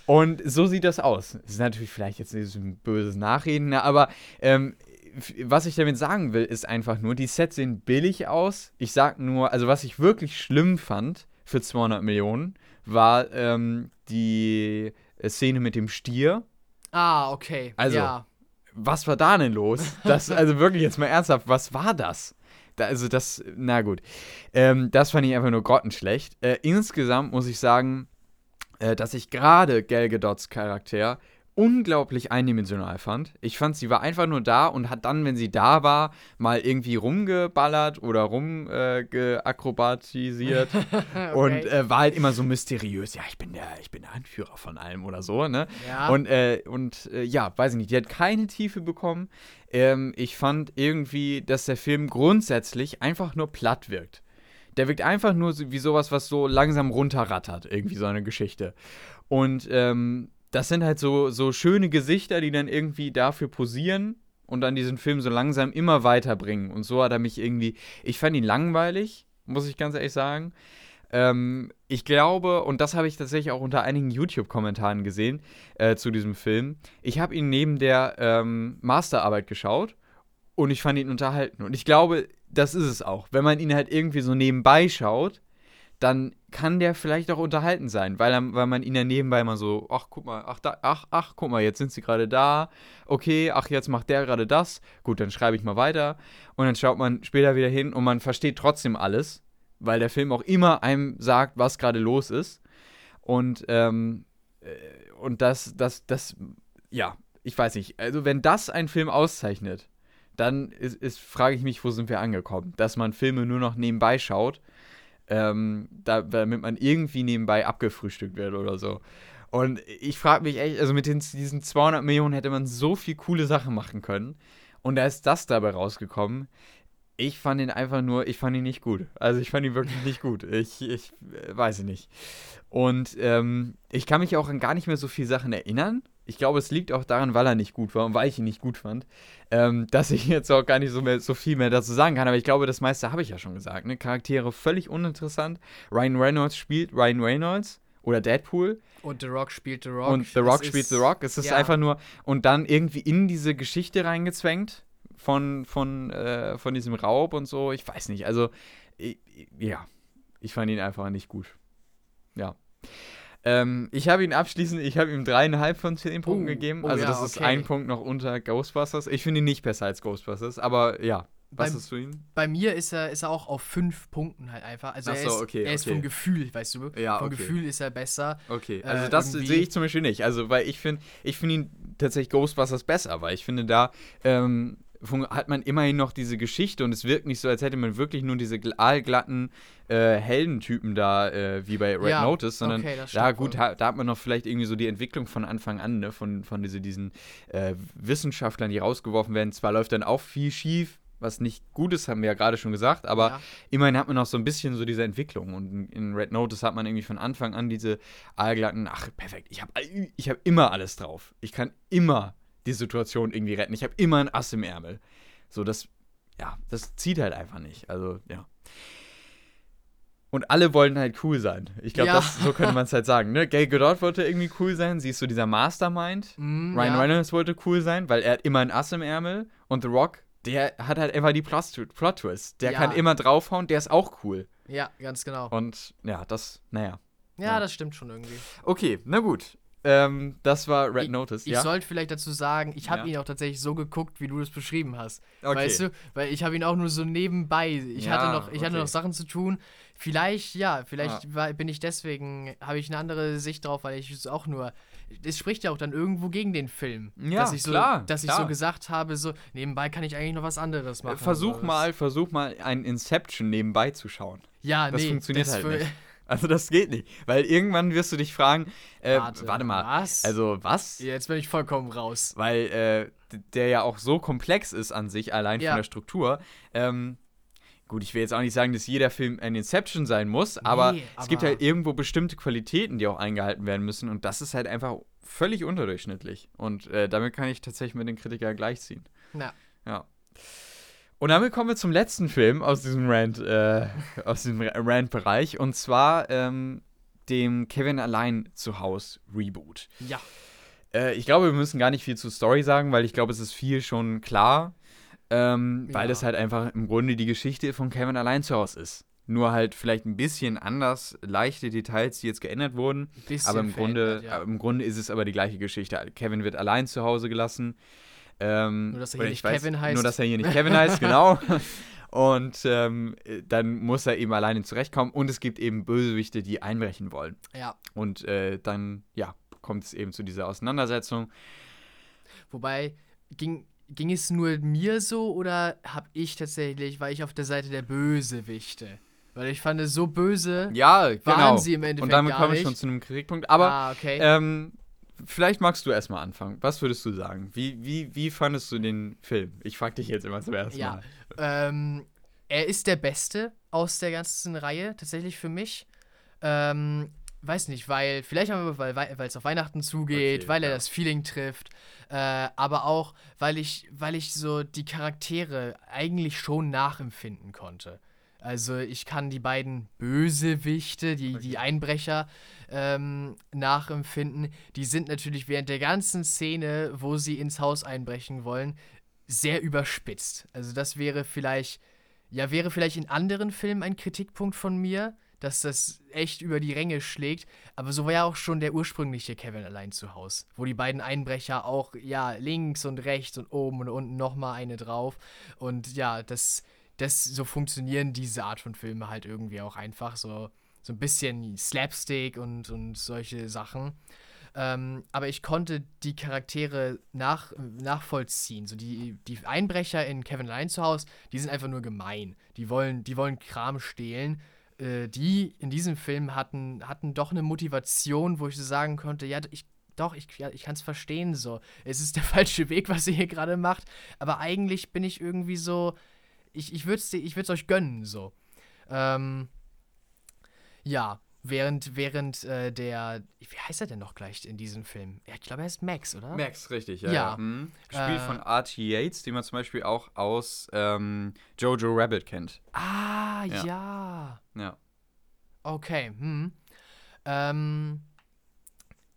Und so sieht das aus. Das ist natürlich vielleicht jetzt ein böses Nachreden, ne, aber ähm, was ich damit sagen will, ist einfach nur, die Sets sehen billig aus. Ich sag nur, also was ich wirklich schlimm fand für 200 Millionen, war ähm, die Szene mit dem Stier. Ah, okay. Also, ja was war da denn los? Das, also wirklich jetzt mal ernsthaft, was war das? Da, also das, na gut. Ähm, das fand ich einfach nur grottenschlecht. Äh, insgesamt muss ich sagen, äh, dass ich gerade Gal Gadots Charakter unglaublich eindimensional fand. Ich fand, sie war einfach nur da und hat dann, wenn sie da war, mal irgendwie rumgeballert oder rumgeakrobatisiert äh, *laughs* okay. und äh, war halt immer so mysteriös. Ja, ich bin der, ich bin der Anführer von allem oder so, ne? Ja. Und, äh, und äh, ja, weiß ich nicht, die hat keine Tiefe bekommen. Ähm, ich fand irgendwie, dass der Film grundsätzlich einfach nur platt wirkt. Der wirkt einfach nur wie sowas, was so langsam runterrattert, irgendwie so eine Geschichte. Und ähm, das sind halt so, so schöne Gesichter, die dann irgendwie dafür posieren und dann diesen Film so langsam immer weiterbringen. Und so hat er mich irgendwie. Ich fand ihn langweilig, muss ich ganz ehrlich sagen. Ähm, ich glaube, und das habe ich tatsächlich auch unter einigen YouTube-Kommentaren gesehen äh, zu diesem Film. Ich habe ihn neben der ähm, Masterarbeit geschaut und ich fand ihn unterhalten. Und ich glaube, das ist es auch. Wenn man ihn halt irgendwie so nebenbei schaut, dann kann der vielleicht auch unterhalten sein, weil, er, weil man ihn ja nebenbei mal so, ach guck mal, ach, da, ach, ach, guck mal, jetzt sind sie gerade da, okay, ach, jetzt macht der gerade das, gut, dann schreibe ich mal weiter. Und dann schaut man später wieder hin und man versteht trotzdem alles, weil der Film auch immer einem sagt, was gerade los ist. Und, ähm, äh, und das, das, das, ja, ich weiß nicht, also wenn das ein Film auszeichnet, dann ist, ist frage ich mich, wo sind wir angekommen, dass man Filme nur noch nebenbei schaut ähm, da, damit man irgendwie nebenbei abgefrühstückt wird oder so. Und ich frage mich echt, also mit den, diesen 200 Millionen hätte man so viel coole Sachen machen können. Und da ist das dabei rausgekommen. Ich fand ihn einfach nur, ich fand ihn nicht gut. Also ich fand ihn wirklich nicht gut. Ich, ich äh, weiß nicht. Und ähm, ich kann mich auch an gar nicht mehr so viele Sachen erinnern. Ich glaube, es liegt auch daran, weil er nicht gut war und weil ich ihn nicht gut fand, ähm, dass ich jetzt auch gar nicht so, mehr, so viel mehr dazu sagen kann. Aber ich glaube, das meiste habe ich ja schon gesagt. Ne? Charaktere völlig uninteressant. Ryan Reynolds spielt Ryan Reynolds oder Deadpool. Und The Rock spielt The Rock. Und The Rock das spielt The Rock. Es ist ja. einfach nur. Und dann irgendwie in diese Geschichte reingezwängt von, von, äh, von diesem Raub und so. Ich weiß nicht. Also, ich, ja. Ich fand ihn einfach nicht gut. Ja. Ähm, ich habe ihn abschließend, ich habe ihm dreieinhalb von zehn Punkten oh, gegeben. Oh, also ja, das ist ein Punkt noch unter Ghostbusters. Ich finde ihn nicht besser als Ghostbusters, aber ja. Was bei, ist für ihn? Bei mir ist er, ist er auch auf fünf Punkten halt einfach. Also so, er, ist, okay, er ist vom Gefühl, weißt du? Ja, vom okay. Gefühl ist er besser. Okay, also äh, das sehe ich zum Beispiel nicht. Also, weil ich finde, ich finde ihn tatsächlich Ghostbusters besser, weil ich finde, da ähm, hat man immerhin noch diese Geschichte und es wirkt nicht so, als hätte man wirklich nur diese aalglatten äh, Heldentypen da, äh, wie bei Red ja, Notice, sondern okay, da gut, ha, da hat man noch vielleicht irgendwie so die Entwicklung von Anfang an, ne, von, von diese, diesen äh, Wissenschaftlern, die rausgeworfen werden. Zwar läuft dann auch viel schief, was nicht gut ist, haben wir ja gerade schon gesagt, aber ja. immerhin hat man noch so ein bisschen so diese Entwicklung. Und in Red Notice hat man irgendwie von Anfang an diese aalglatten, ach, perfekt, ich habe ich hab immer alles drauf. Ich kann immer die Situation irgendwie retten. Ich habe immer ein Ass im Ärmel. So, das, ja, das zieht halt einfach nicht. Also, ja. Und alle wollen halt cool sein. Ich glaube, ja. so könnte man es halt sagen. Ne? Gail Godot wollte irgendwie cool sein. Sie ist so dieser Mastermind. Mm, Ryan ja. Reynolds wollte cool sein, weil er hat immer ein Ass im Ärmel. Und The Rock, der hat halt einfach die Plot-Twist. Der ja. kann immer draufhauen, der ist auch cool. Ja, ganz genau. Und ja, das, naja. Ja, ja, das stimmt schon irgendwie. Okay, na gut. Ähm, das war Red ich, Notice. Ich ja? sollte vielleicht dazu sagen, ich habe ja. ihn auch tatsächlich so geguckt, wie du das beschrieben hast. Okay. Weißt du, weil ich habe ihn auch nur so nebenbei. Ich ja, hatte noch, ich okay. hatte noch Sachen zu tun. Vielleicht, ja, vielleicht ah. war, bin ich deswegen, habe ich eine andere Sicht drauf, weil ich es auch nur. Es spricht ja auch dann irgendwo gegen den Film. Ja, dass ich so, klar. Dass klar. ich so gesagt habe, so nebenbei kann ich eigentlich noch was anderes machen. Versuch mal, versuch mal ein Inception nebenbei zu schauen. Ja, das nee, funktioniert das halt nicht. Also das geht nicht, weil irgendwann wirst du dich fragen, äh, warte, warte, mal, was? Also was? Jetzt bin ich vollkommen raus. Weil äh, der ja auch so komplex ist an sich, allein ja. von der Struktur. Ähm, gut, ich will jetzt auch nicht sagen, dass jeder Film ein Inception sein muss, aber, nee, aber es gibt halt irgendwo bestimmte Qualitäten, die auch eingehalten werden müssen und das ist halt einfach völlig unterdurchschnittlich. Und äh, damit kann ich tatsächlich mit den Kritikern gleichziehen. Ja. Ja. Und damit kommen wir zum letzten Film aus diesem Rant, äh, aus diesem Rant-Bereich. Und zwar ähm, dem Kevin allein zu Haus Reboot. Ja. Äh, ich glaube, wir müssen gar nicht viel zur Story sagen, weil ich glaube, es ist viel schon klar. Ähm, ja. Weil das halt einfach im Grunde die Geschichte von Kevin allein zu Haus ist. Nur halt vielleicht ein bisschen anders, leichte Details, die jetzt geändert wurden. aber im Grunde, ja. im Grunde ist es aber die gleiche Geschichte. Kevin wird allein zu Hause gelassen. Ähm, nur, dass er hier nicht weiß, Kevin heißt. Nur, dass er hier nicht Kevin heißt, *laughs* genau. Und ähm, dann muss er eben alleine zurechtkommen. Und es gibt eben Bösewichte, die einbrechen wollen. Ja. Und äh, dann, ja, kommt es eben zu dieser Auseinandersetzung. Wobei, ging, ging es nur mir so oder habe ich tatsächlich, war ich auf der Seite der Bösewichte? Weil ich fand, so böse ja, genau. waren sie im Endeffekt. Und damit komme ich schon zu einem Kritikpunkt. Aber ah, okay. ähm, vielleicht magst du erstmal anfangen. Was würdest du sagen? Wie, wie, wie fandest du den Film? Ich frag dich jetzt immer zuerst ja, mal. Ähm, er ist der Beste aus der ganzen Reihe, tatsächlich für mich. Ähm, weiß nicht, weil, vielleicht auch, weil es auf Weihnachten zugeht, okay, weil er ja. das Feeling trifft, äh, aber auch, weil ich, weil ich so die Charaktere eigentlich schon nachempfinden konnte. Also ich kann die beiden Bösewichte, die, okay. die Einbrecher, ähm, nachempfinden. Die sind natürlich während der ganzen Szene, wo sie ins Haus einbrechen wollen, sehr überspitzt. Also das wäre vielleicht, ja, wäre vielleicht in anderen Filmen ein Kritikpunkt von mir, dass das echt über die Ränge schlägt. Aber so war ja auch schon der ursprüngliche Kevin allein zu Hause, wo die beiden Einbrecher auch, ja, links und rechts und oben und unten nochmal eine drauf. Und ja, das das, so funktionieren diese Art von Filme halt irgendwie auch einfach. So, so ein bisschen Slapstick und, und solche Sachen. Ähm, aber ich konnte die Charaktere nach, nachvollziehen. So die, die Einbrecher in Kevin Allein zu Hause, die sind einfach nur gemein. Die wollen, die wollen Kram stehlen. äh, die in diesem Film hatten, hatten doch eine Motivation, wo ich so sagen konnte, ja, ich doch, ich, ja, ich kann es verstehen so. Es ist der *laughs* falsche Weg, was ihr hier gerade macht, aber eigentlich bin ich irgendwie so, ich, ich würde es ich euch gönnen, so. Ähm, ja, während, während äh, der, wie heißt er denn noch gleich in diesem Film? Ich glaube, er ist Max, oder? Max, richtig, ja. Ja. ja. Mhm. Gespielt Äh, von R.T. Yates, den man zum Beispiel auch aus ähm, Jojo Rabbit kennt. Ah, Ja. ja. Ja. Okay, hm. Ähm,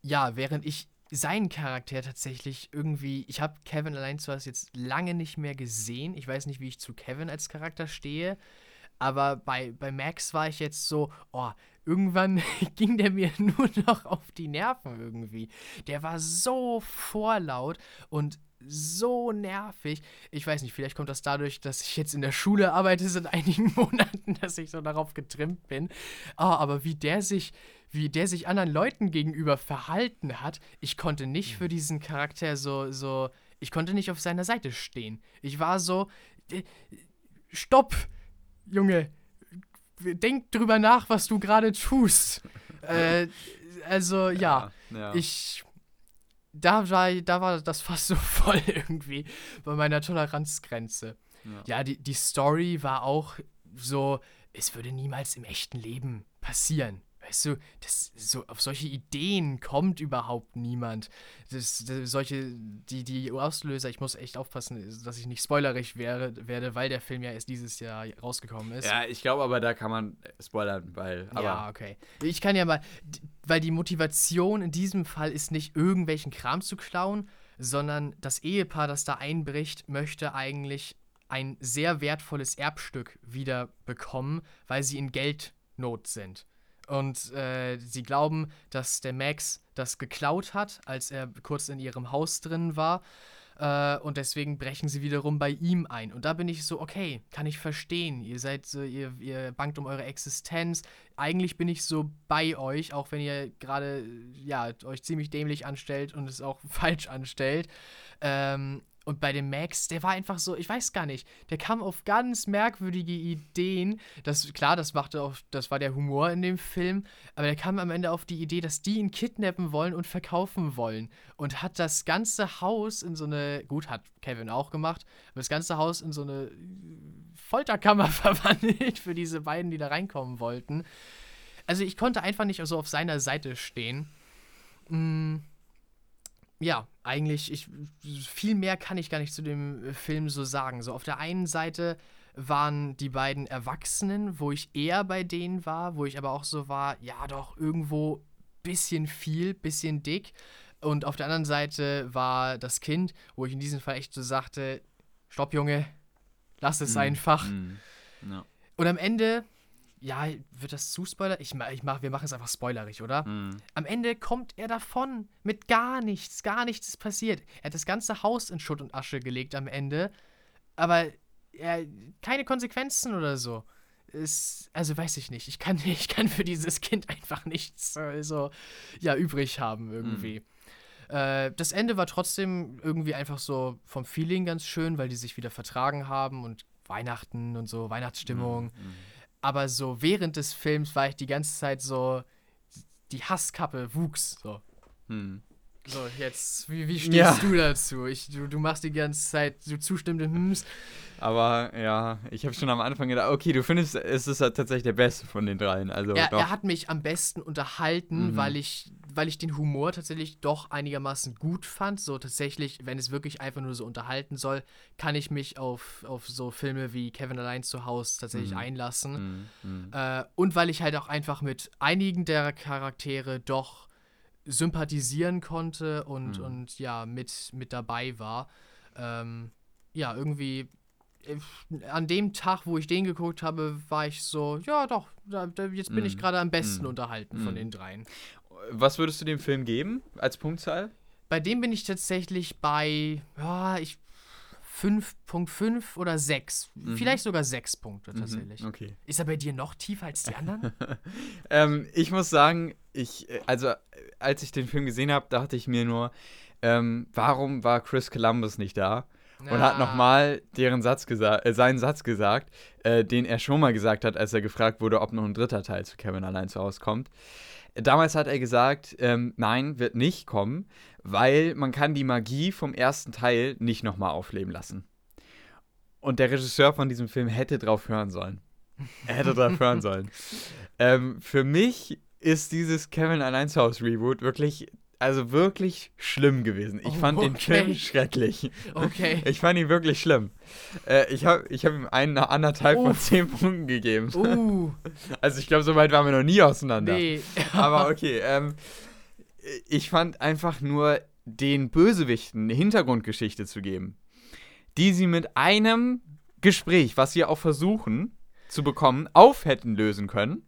ja, während ich seinen Charakter tatsächlich irgendwie, ich habe Kevin allein zu Hause jetzt lange nicht mehr gesehen. Ich weiß nicht, wie ich zu Kevin als Charakter stehe. Aber bei, bei Max war ich jetzt so, oh, irgendwann *laughs* ging der mir *laughs* nur noch auf die Nerven irgendwie. Der war so vorlaut und so nervig. Ich weiß nicht, vielleicht kommt das dadurch, dass ich jetzt in der Schule arbeite seit einigen *laughs* Monaten, dass ich so darauf getrimmt bin. Ah, aber wie der sich, wie der sich anderen Leuten gegenüber verhalten hat, ich konnte nicht für diesen Charakter so, so, ich konnte nicht auf seiner Seite stehen. Ich war so, äh, stopp, Junge, denk drüber nach, was du gerade tust. *laughs* äh, also, ja. ja. Ich. Da war, da war das fast so *laughs* voll irgendwie bei meiner Toleranzgrenze. Ja. Ja, die, die Story war auch so, es würde niemals im echten Leben passieren. Weißt du, das, so, auf solche Ideen kommt überhaupt niemand. Das, das, solche, die, die Auslöser, ich muss echt aufpassen, dass ich nicht spoilerig wäre, werde, weil der Film ja erst dieses Jahr rausgekommen ist. ja, ich glaube aber, da kann man spoilern, weil. Ja, okay. Ich kann ja mal, weil die Motivation in diesem Fall ist nicht irgendwelchen Kram zu klauen, sondern das Ehepaar, das da einbricht, möchte eigentlich ein sehr wertvolles Erbstück wieder bekommen, weil sie in Geldnot sind. Und äh, sie glauben, dass der Max das geklaut hat, als er kurz in ihrem Haus drin war. Äh, und deswegen brechen sie wiederum bei ihm ein. Und da bin ich so, okay, kann ich verstehen. Ihr seid so, ihr, ihr bangt um eure Existenz. Eigentlich bin ich so bei euch, auch wenn ihr gerade, ja, euch ziemlich dämlich anstellt und es auch *laughs* falsch anstellt. Ähm, und bei dem Max, der war einfach so, ich weiß gar nicht, der kam auf ganz merkwürdige Ideen. Das, klar, das machte auch, das war der Humor in dem Film, aber der kam am Ende auf die Idee, dass die ihn kidnappen wollen und verkaufen wollen. Und hat das ganze Haus in so eine, gut, hat Kevin auch gemacht, aber das ganze Haus in so eine Folterkammer *laughs* verwandelt für diese beiden, die da reinkommen wollten. Also ich konnte einfach nicht so auf seiner Seite stehen. Mm, ja, eigentlich, ich, viel mehr kann ich gar nicht zu dem äh, Film so sagen. So, auf der einen Seite waren die beiden Erwachsenen, wo ich eher bei denen war, wo ich aber auch so war, ja doch, irgendwo bisschen viel, bisschen dick. Und auf der anderen Seite war das Kind, wo ich in diesem Fall echt so sagte, stopp Junge, lass es Mhm. einfach. Mhm. Ja. Und am Ende, ja, wird das zu Spoiler? Ich, ich mach, wir machen es einfach spoilerig, oder? Mhm. Am Ende kommt er davon mit gar nichts, gar nichts ist passiert. Er hat das ganze Haus in Schutt und Asche gelegt am Ende, aber er, keine Konsequenzen oder so. Ist, also weiß ich nicht. Ich kann, *laughs* ich kann für dieses Kind einfach nichts äh, so, ja, übrig haben irgendwie. Äh, das Ende war trotzdem irgendwie einfach so vom Feeling ganz schön, weil die sich wieder vertragen haben und Weihnachten und so, Weihnachtsstimmung. Mhm. Aber so während des Films war ich die ganze Zeit so, die Hasskappe wuchs. So, Mhm. So jetzt, wie, wie stehst Ja. du dazu? Ich, du, du machst die ganze Zeit so zustimmende Hms. Aber ja, ich habe schon am Anfang gedacht, okay, du findest, es ist halt tatsächlich der beste von den dreien. Also Er, er hat mich am besten unterhalten, Mhm. weil, ich, weil ich den Humor tatsächlich doch einigermaßen gut fand. So tatsächlich, wenn es wirklich einfach nur so unterhalten soll, kann ich mich auf, auf so Filme wie Kevin allein zu Hause tatsächlich Mhm. einlassen. Mhm. Mhm. Äh, und weil ich halt auch einfach mit einigen der Charaktere doch sympathisieren konnte und, Mhm. und ja, mit, mit dabei war. Ähm, ja, irgendwie äh, an dem Tag, wo ich den geguckt habe, war ich so, ja doch, da, da, jetzt bin ich Mhm. gerade am besten Mhm. unterhalten von Mhm. den dreien. Was würdest du dem Film geben als Punktzahl? Bei dem bin ich tatsächlich bei, ja, ich 5.5 oder 6. Mhm. Vielleicht sogar 6 Punkte Mhm, tatsächlich. Okay. Ist er bei dir noch tiefer als die anderen? *laughs* Ähm, ich muss sagen, ich, äh, also äh, als ich den Film gesehen habe, dachte ich mir nur, ähm, warum war Chris Columbus nicht da? und hat nochmal deren Satz gesagt, äh, seinen Satz gesagt, äh, den er schon mal gesagt hat, als er gefragt wurde, ob noch ein dritter Teil zu Kevin allein zu Hause kommt. Damals hat er gesagt, ähm, nein, wird nicht kommen, weil man kann die Magie vom ersten Teil nicht nochmal aufleben lassen. Und der Regisseur von diesem Film hätte drauf hören sollen. Er hätte drauf hören *laughs* sollen. Ähm, für mich ist dieses Kevin allein zu Hause Reboot wirklich also wirklich schlimm gewesen. Ich Oh, fand den okay. Film schrecklich. Okay. *laughs* Ich fand ihn wirklich schlimm. Äh, ich habe ich hab ihm einen anderthalb von Uff. zehn Punkten gegeben. Uh, *laughs* Also ich glaube, so weit waren wir noch nie auseinander. nee. *laughs* Aber okay, ähm, ich fand einfach nur den Bösewichten eine Hintergrundgeschichte zu geben, die sie mit einem Gespräch, was sie auch versuchen zu bekommen, auf hätten lösen können.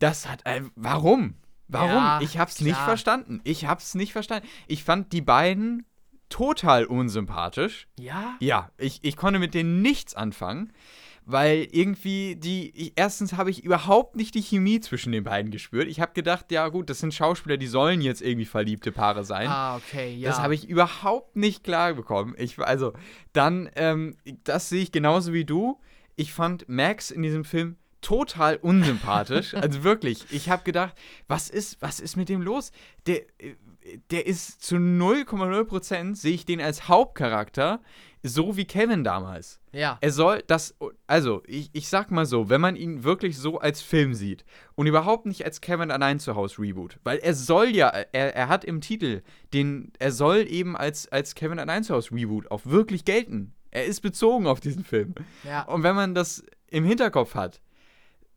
Das hat ein, warum? Warum? Ja, ich hab's nicht klar. verstanden. Ich hab's nicht verstanden. Ich fand die beiden total unsympathisch. Ja? Ja, ich, ich konnte mit denen nichts anfangen, weil irgendwie die. Ich, erstens habe ich überhaupt nicht die Chemie zwischen den beiden gespürt. Ich habe gedacht, ja gut, das sind Schauspieler, die sollen jetzt irgendwie verliebte Paare sein. Ah, okay, ja. Das habe ich überhaupt nicht klar bekommen. Ich, also, dann, ähm, das sehe ich genauso wie du. Ich fand Max in diesem Film total unsympathisch. *laughs* also wirklich, ich habe gedacht, was ist, was ist mit dem los? Der, der ist zu 0,0% sehe ich den als Hauptcharakter, so wie Kevin damals. Ja. Er soll das, also ich, ich sag mal so, wenn man ihn wirklich so als Film sieht und überhaupt nicht als Kevin allein zu Hause Reboot, weil er soll ja, er, er hat im Titel den, er soll eben als, als Kevin allein zu Hause Reboot auch wirklich gelten. Er ist bezogen auf diesen Film. Ja. Und wenn man das im Hinterkopf hat,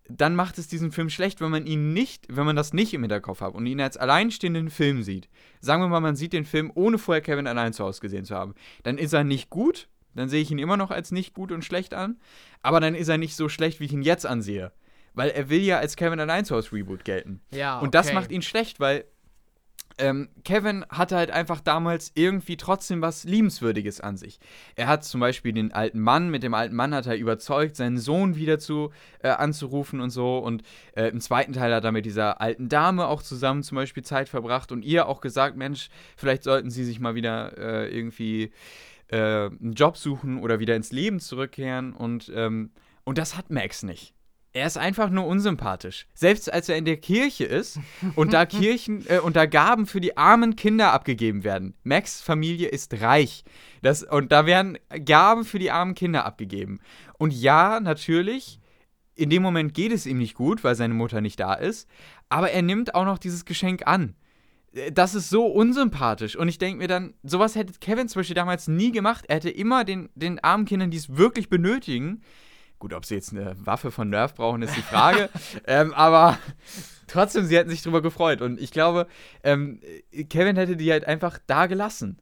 dann macht es diesen Film schlecht, wenn man ihn nicht, wenn man das nicht im Hinterkopf hat und ihn als alleinstehenden Film sieht. Sagen wir mal, man sieht den Film, ohne vorher Kevin allein zu Hause gesehen zu haben. Dann ist er nicht gut, dann sehe ich ihn immer noch als nicht gut und schlecht an, aber dann ist er nicht so schlecht, wie ich ihn jetzt ansehe. Weil er will ja als Kevin allein zu Hause Reboot gelten. Ja, Und das okay. macht ihn schlecht, weil ähm, Kevin hatte halt einfach damals irgendwie trotzdem was Liebenswürdiges an sich. Er hat zum Beispiel den alten Mann, mit dem alten Mann hat er überzeugt, seinen Sohn wieder zu, äh, anzurufen und so. Und äh, im zweiten Teil hat er mit dieser alten Dame auch zusammen zum Beispiel Zeit verbracht und ihr auch gesagt, Mensch, vielleicht sollten sie sich mal wieder äh, irgendwie äh, einen Job suchen oder wieder ins Leben zurückkehren. Und, ähm, und das hat Max nicht. Er ist einfach nur unsympathisch. Selbst als er in der Kirche ist und da *laughs* Kirchen äh, und da Gaben für die armen Kinder abgegeben werden. Max Familie ist reich. Das, und da werden Gaben für die armen Kinder abgegeben. Und ja, natürlich, in dem Moment geht es ihm nicht gut, weil seine Mutter nicht da ist. Aber er nimmt auch noch dieses Geschenk an. Äh, Das ist so unsympathisch. Und ich denke mir dann, sowas hätte Kevin zum Beispiel damals nie gemacht. Er hätte immer den, den armen Kindern, die es wirklich benötigen, Gut, ob sie jetzt eine Waffe von Nerf brauchen, ist die Frage. *laughs* ähm, aber trotzdem, sie hätten sich drüber gefreut. Und ich glaube, ähm, Kevin hätte die halt einfach da gelassen.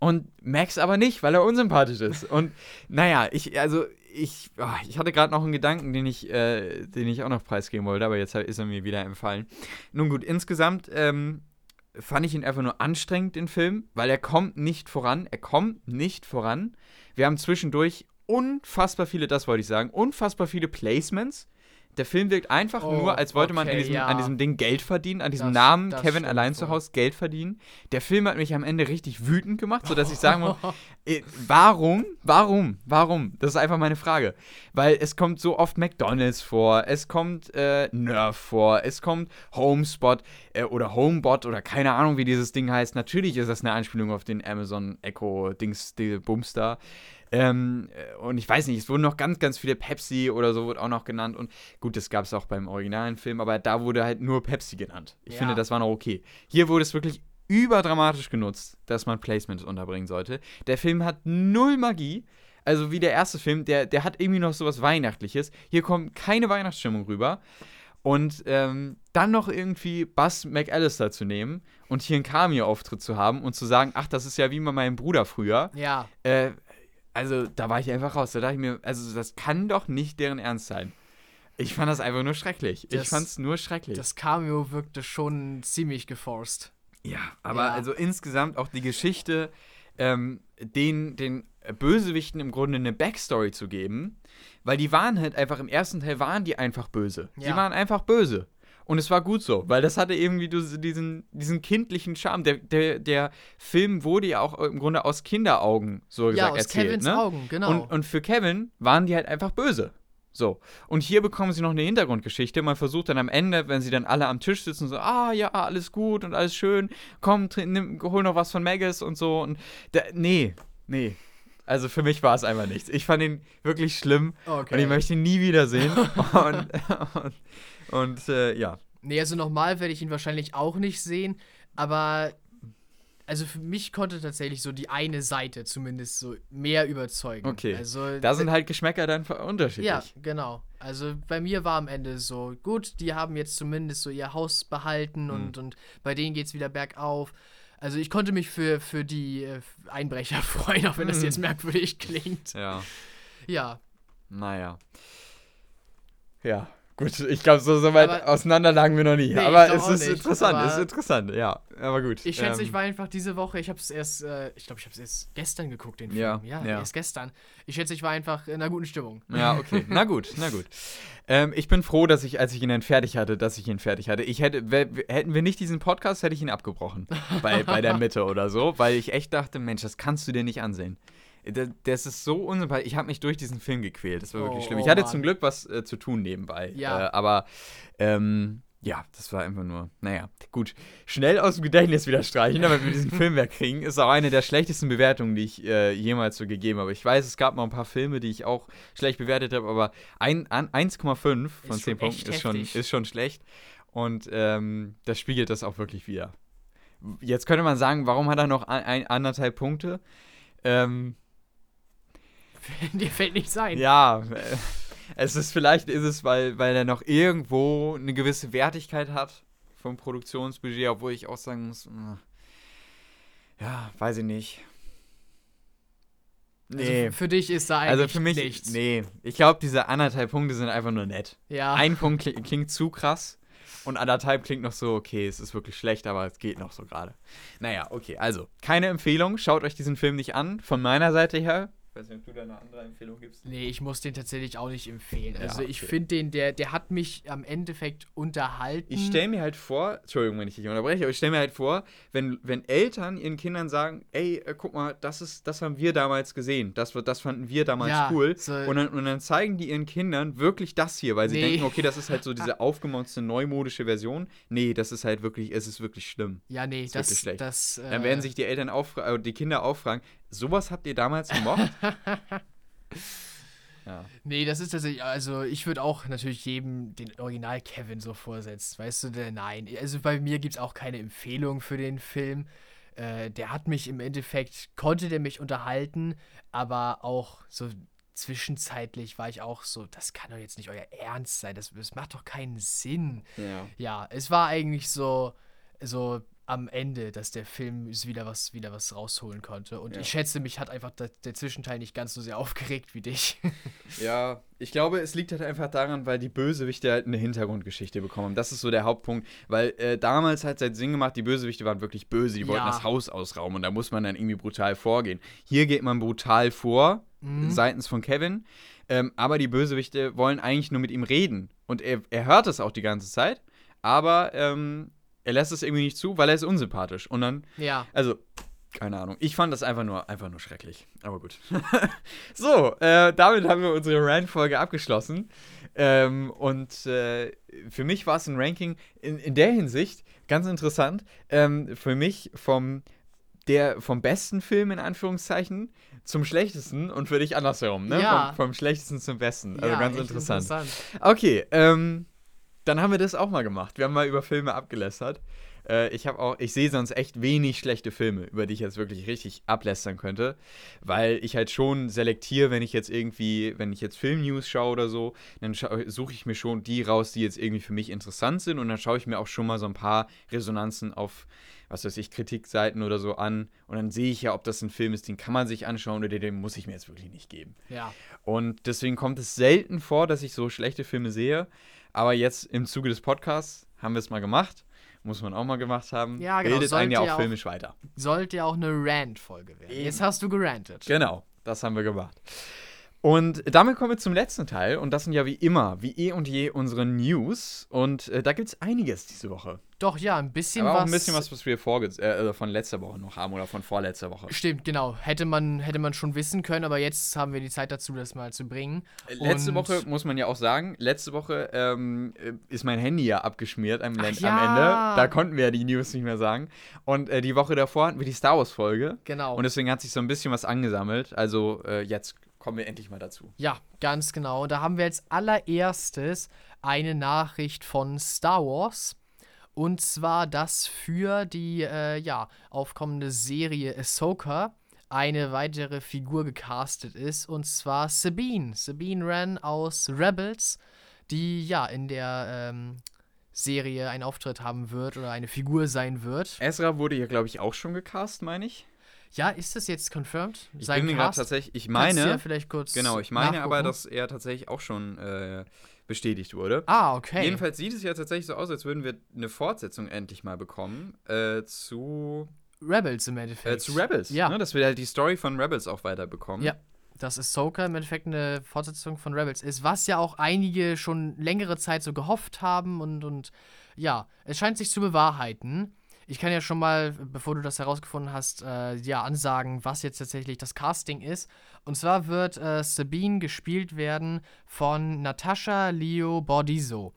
Und Max aber nicht, weil er unsympathisch ist. Und naja, ich, also, ich, oh, ich hatte gerade noch einen Gedanken, den ich, äh, den ich auch noch preisgeben wollte, aber jetzt ist er mir wieder empfallen. Nun gut, insgesamt ähm, fand ich ihn einfach nur anstrengend, den Film, weil er kommt nicht voran. Er kommt nicht voran. Wir haben zwischendurch unfassbar viele, das wollte ich sagen, unfassbar viele Placements. Der Film wirkt einfach Oh, nur, als wollte man an okay, diesem, ja. an diesem Ding Geld verdienen, an diesem Das- Namen das Kevin allein zu. Hause Geld verdienen. Der Film hat mich am Ende richtig wütend gemacht, sodass ich sagen muss, *laughs* äh, warum, warum, warum? Das ist einfach meine Frage. Weil es kommt so oft McDonalds vor, es kommt äh, Nerf vor, es kommt Homespot äh, oder Homebot oder keine Ahnung, wie dieses Ding heißt. Natürlich ist das eine Anspielung auf den Amazon Echo Dings, die Bumster. Ähm, äh, und ich weiß nicht, es wurden noch ganz, ganz viele Pepsi oder so wird auch noch genannt. Und gut, das gab es auch beim originalen Film, aber da wurde halt nur Pepsi genannt. Ich Ja. finde, das war noch okay. Hier wurde es wirklich überdramatisch genutzt, dass man Placements unterbringen sollte. Der Film hat null Magie. Also wie der erste Film, der, der hat irgendwie noch sowas Weihnachtliches. Hier kommt keine Weihnachtsstimmung rüber. Und ähm, dann noch irgendwie Buzz McAllister zu nehmen und hier einen Cameo-Auftritt zu haben und zu sagen, ach, das ist ja wie bei meinem Bruder früher. Ja, Äh, also da war ich einfach raus. Da dachte ich mir, also das kann doch nicht deren Ernst sein. Ich fand das einfach nur schrecklich. ich Das- fand's nur schrecklich. das Cameo wirkte schon ziemlich geforst. Ja, aber Ja. also insgesamt auch die Geschichte, ähm, den, den Bösewichten im Grunde eine Backstory zu geben, weil die waren halt einfach im ersten Teil waren die einfach böse. Sie Ja. waren einfach böse. Und es war gut so, weil das hatte irgendwie diesen, diesen kindlichen Charme. Der, der, der Film wurde ja auch im Grunde aus Kinderaugen so gesagt ja, aus erzählt. Kevins ne? Augen, genau. Und, und für Kevin waren die halt einfach böse. So. Und hier bekommen sie noch eine Hintergrundgeschichte. Man versucht dann am Ende, wenn sie dann alle am Tisch sitzen, so, ah ja, alles gut und alles schön, komm, nimm, hol noch was von Magus und so. Und da, nee, nee. Also für mich war es einfach nichts. Ich fand ihn wirklich schlimm okay. und ich möchte ihn nie wiedersehen. *laughs* und und, und äh, ja. Nee, also nochmal werde ich ihn wahrscheinlich auch nicht sehen, aber also für mich konnte tatsächlich so die eine Seite zumindest so mehr überzeugen. Okay. Also, da sind halt Geschmäcker dann unterschiedlich. Ja, genau. Also bei mir war am Ende so, gut, die haben jetzt zumindest so ihr Haus behalten mhm. und, und bei denen geht es wieder bergauf. Also ich konnte mich für, für die äh, Einbrecher *laughs* freuen, auch wenn das jetzt merkwürdig klingt. Ja. Ja. Naja. Ja. Gut, ich glaube, so, so weit aber, auseinander lagen wir noch nie. Nee, aber es ist nicht, interessant, es ist interessant, ja. Aber gut. Ich schätze, ähm, ich war einfach diese Woche, ich habe es erst, äh, ich glaube, ich habe es erst gestern geguckt, den Film. Ja, ja, ja, erst gestern. Ich schätze, ich war einfach in einer guten Stimmung. Ja, okay. *laughs* na gut, na gut. Ähm, ich bin froh, dass ich, als ich ihn dann fertig hatte, dass ich ihn fertig hatte. Ich hätte, hätten wir nicht diesen Podcast, hätte ich ihn abgebrochen. bei, bei der *laughs* Mitte oder so, weil ich echt dachte, Mensch, das kannst du dir nicht ansehen. Das ist so unsympathisch. Ich habe mich durch diesen Film gequält. Das war wirklich oh, schlimm. Ich hatte Mann. zum Glück was äh, zu tun nebenbei. Ja. Äh, aber ähm, ja, das war einfach nur, naja, gut. Schnell aus dem Gedächtnis wieder streichen, damit wir diesen *laughs* Film wegkriegen, ist auch eine der schlechtesten Bewertungen, die ich äh, jemals so gegeben habe. Ich weiß, es gab mal ein paar Filme, die ich auch schlecht bewertet habe, aber 1,5 von 10 Punkten ist schon, ist schon schlecht. Und ähm, das spiegelt das auch wirklich wieder. Jetzt könnte man sagen, warum hat er noch ein, ein anderthalb Punkte? Ähm, *laughs* Dir fällt nichts ein. Ja, äh, es ist vielleicht ist es, weil, weil er noch irgendwo eine gewisse Wertigkeit hat vom Produktionsbudget, obwohl ich auch sagen muss, äh, ja, weiß ich nicht. Also nee. Also für dich ist da eigentlich also für mich, nichts. Nee, ich glaube, diese anderthalb Punkte sind einfach nur nett. Ja. Ein Punkt klingt, *laughs* klingt zu krass und anderthalb klingt noch so, okay, es ist wirklich schlecht, aber es geht noch so gerade. Naja, okay, also, keine Empfehlung, schaut euch diesen Film nicht an. Von meiner Seite her, ich weiß nicht, ob du da eine andere Empfehlung gibst. Nee, ich muss den tatsächlich auch nicht empfehlen. Ja, also ich finde den, der, der hat mich am Endeffekt unterhalten. Ich stelle mir halt vor, Entschuldigung, wenn ich dich unterbreche, aber ich stelle mir halt vor, wenn, wenn Eltern ihren Kindern sagen, ey, äh, guck mal, das ist, das haben wir damals gesehen, das, das fanden wir damals ja, cool. So und, dann, und dann zeigen die ihren Kindern wirklich das hier, weil sie nee. denken, okay, das ist halt so *laughs* diese aufgemonste neumodische Version. Nee, das ist halt wirklich, es ist wirklich schlimm. Ja, nee, das, das, ist das äh, Dann werden sich die Eltern äh, die Kinder auffragen, Sowas habt ihr damals gemocht? *laughs* ja. Nee, das ist tatsächlich, also ich würde auch natürlich jedem den Original Kevin so vorsetzen, weißt du, denn nein. Also bei mir gibt es auch keine Empfehlung für den Film. Äh, der hat mich im Endeffekt, konnte der mich unterhalten, aber auch so zwischenzeitlich war ich auch so, das kann doch jetzt nicht euer Ernst sein, das, das macht doch keinen Sinn. Ja. ja, es war eigentlich so, so am Ende, dass der Film wieder was, wieder was rausholen konnte. Und ja. ich schätze, mich hat einfach der, der, Zwischenteil nicht ganz so sehr aufgeregt wie dich. *laughs* ja, ich glaube, es liegt halt einfach daran, weil die Bösewichte halt eine Hintergrundgeschichte bekommen. Das ist so der Hauptpunkt. Weil äh, damals hat es halt Sinn gemacht, die Bösewichte waren wirklich böse, die wollten das Haus ausrauben und da muss man dann irgendwie brutal vorgehen. Hier geht man brutal vor, mhm. seitens von Kevin. Ähm, aber die Bösewichte wollen eigentlich nur mit ihm reden. Und er, er hört es auch die ganze Zeit. Aber ähm, er lässt es irgendwie nicht zu, weil er ist unsympathisch. Und dann, ja. also, keine Ahnung. Ich fand das einfach nur, einfach nur schrecklich. Aber gut. *laughs* so, äh, damit haben wir unsere Rant-Folge abgeschlossen. Ähm, und äh, für mich war es ein Ranking in, in der Hinsicht ganz interessant. Ähm, für mich vom, der, vom besten Film in Anführungszeichen zum schlechtesten und für dich andersherum, ne? Ja. Vom, vom schlechtesten zum besten. Also ja, ganz interessant. interessant. Okay, ähm, dann haben wir das auch mal gemacht. Wir haben mal über Filme abgelästert. Äh, ich habe auch, ich sehe sonst echt wenig schlechte Filme, über die ich jetzt wirklich richtig ablästern könnte, weil ich halt schon selektiere, wenn ich jetzt irgendwie, wenn ich jetzt Filmnews schaue oder so, dann suche ich mir schon die raus, die jetzt irgendwie für mich interessant sind und dann schaue ich mir auch schon mal so ein paar Resonanzen auf was weiß ich, Kritikseiten oder so an und dann sehe ich ja, ob das ein Film ist, den kann man sich anschauen oder den muss ich mir jetzt wirklich nicht geben. Ja. Und deswegen kommt es selten vor, dass ich so schlechte Filme sehe. Aber jetzt im Zuge des Podcasts haben wir es mal gemacht. Muss man auch mal gemacht haben. Ja, genau. Bildet einen ja auch, filmisch weiter. Sollte ja auch eine Rant-Folge werden. Eben. Jetzt hast du gerantet. Genau, das haben wir gemacht. Und damit kommen wir zum letzten Teil. Und das sind ja wie immer, wie eh und je, unsere News. Und äh, da gibt es einiges diese Woche. Doch, ja, ein bisschen Aber was. auch ein bisschen was, was wir äh, also von letzter Woche noch haben oder von vorletzter Woche. Stimmt, genau. Hätte man, hätte man schon wissen können, aber jetzt haben wir die Zeit dazu, das mal zu bringen. Letzte Und- Woche muss man ja auch sagen, letzte Woche ähm, äh, ist mein Handy ja abgeschmiert am, Ach ja. am Ende. Da konnten wir ja die News nicht mehr sagen. Und äh, die Woche davor hatten wir die Star Wars Folge. Genau. Und deswegen hat sich so ein bisschen was angesammelt. Also äh, jetzt kommen wir endlich mal dazu. Ja, ganz genau. Und da haben wir als allererstes eine Nachricht von Star Wars. Und zwar, dass für die äh, ja, aufkommende Serie Ahsoka eine weitere Figur gecastet ist. Und zwar Sabine. Sabine Wren aus Rebels, die ja in der ähm, Serie einen Auftritt haben wird oder eine Figur sein wird. Ezra wurde ja, glaube ich, auch schon gecast, meine ich. Ja, ist das jetzt confirmed? Ich Sein bin mir gerade tatsächlich, ich meine, ja vielleicht kurz genau, ich meine aber, nachgucken. dass er tatsächlich auch schon äh, bestätigt wurde. Ah, okay. Jedenfalls sieht es ja tatsächlich so aus, als würden wir eine Fortsetzung endlich mal bekommen äh, zu, Rebels im Endeffekt. äh, zu Rebels. Ja. Ne? Dass wir halt die Story von Rebels auch weiter bekommen. Ja. Dass Ahsoka im Endeffekt eine Fortsetzung von Rebels ist, was ja auch einige schon längere Zeit so gehofft haben und, und ja, es scheint sich zu bewahrheiten. Ich kann ja schon mal, bevor du das herausgefunden hast, äh, ja, ansagen, was jetzt tatsächlich das Casting ist. Und zwar wird äh, Sabine gespielt werden von Natascha Leo Bordizo.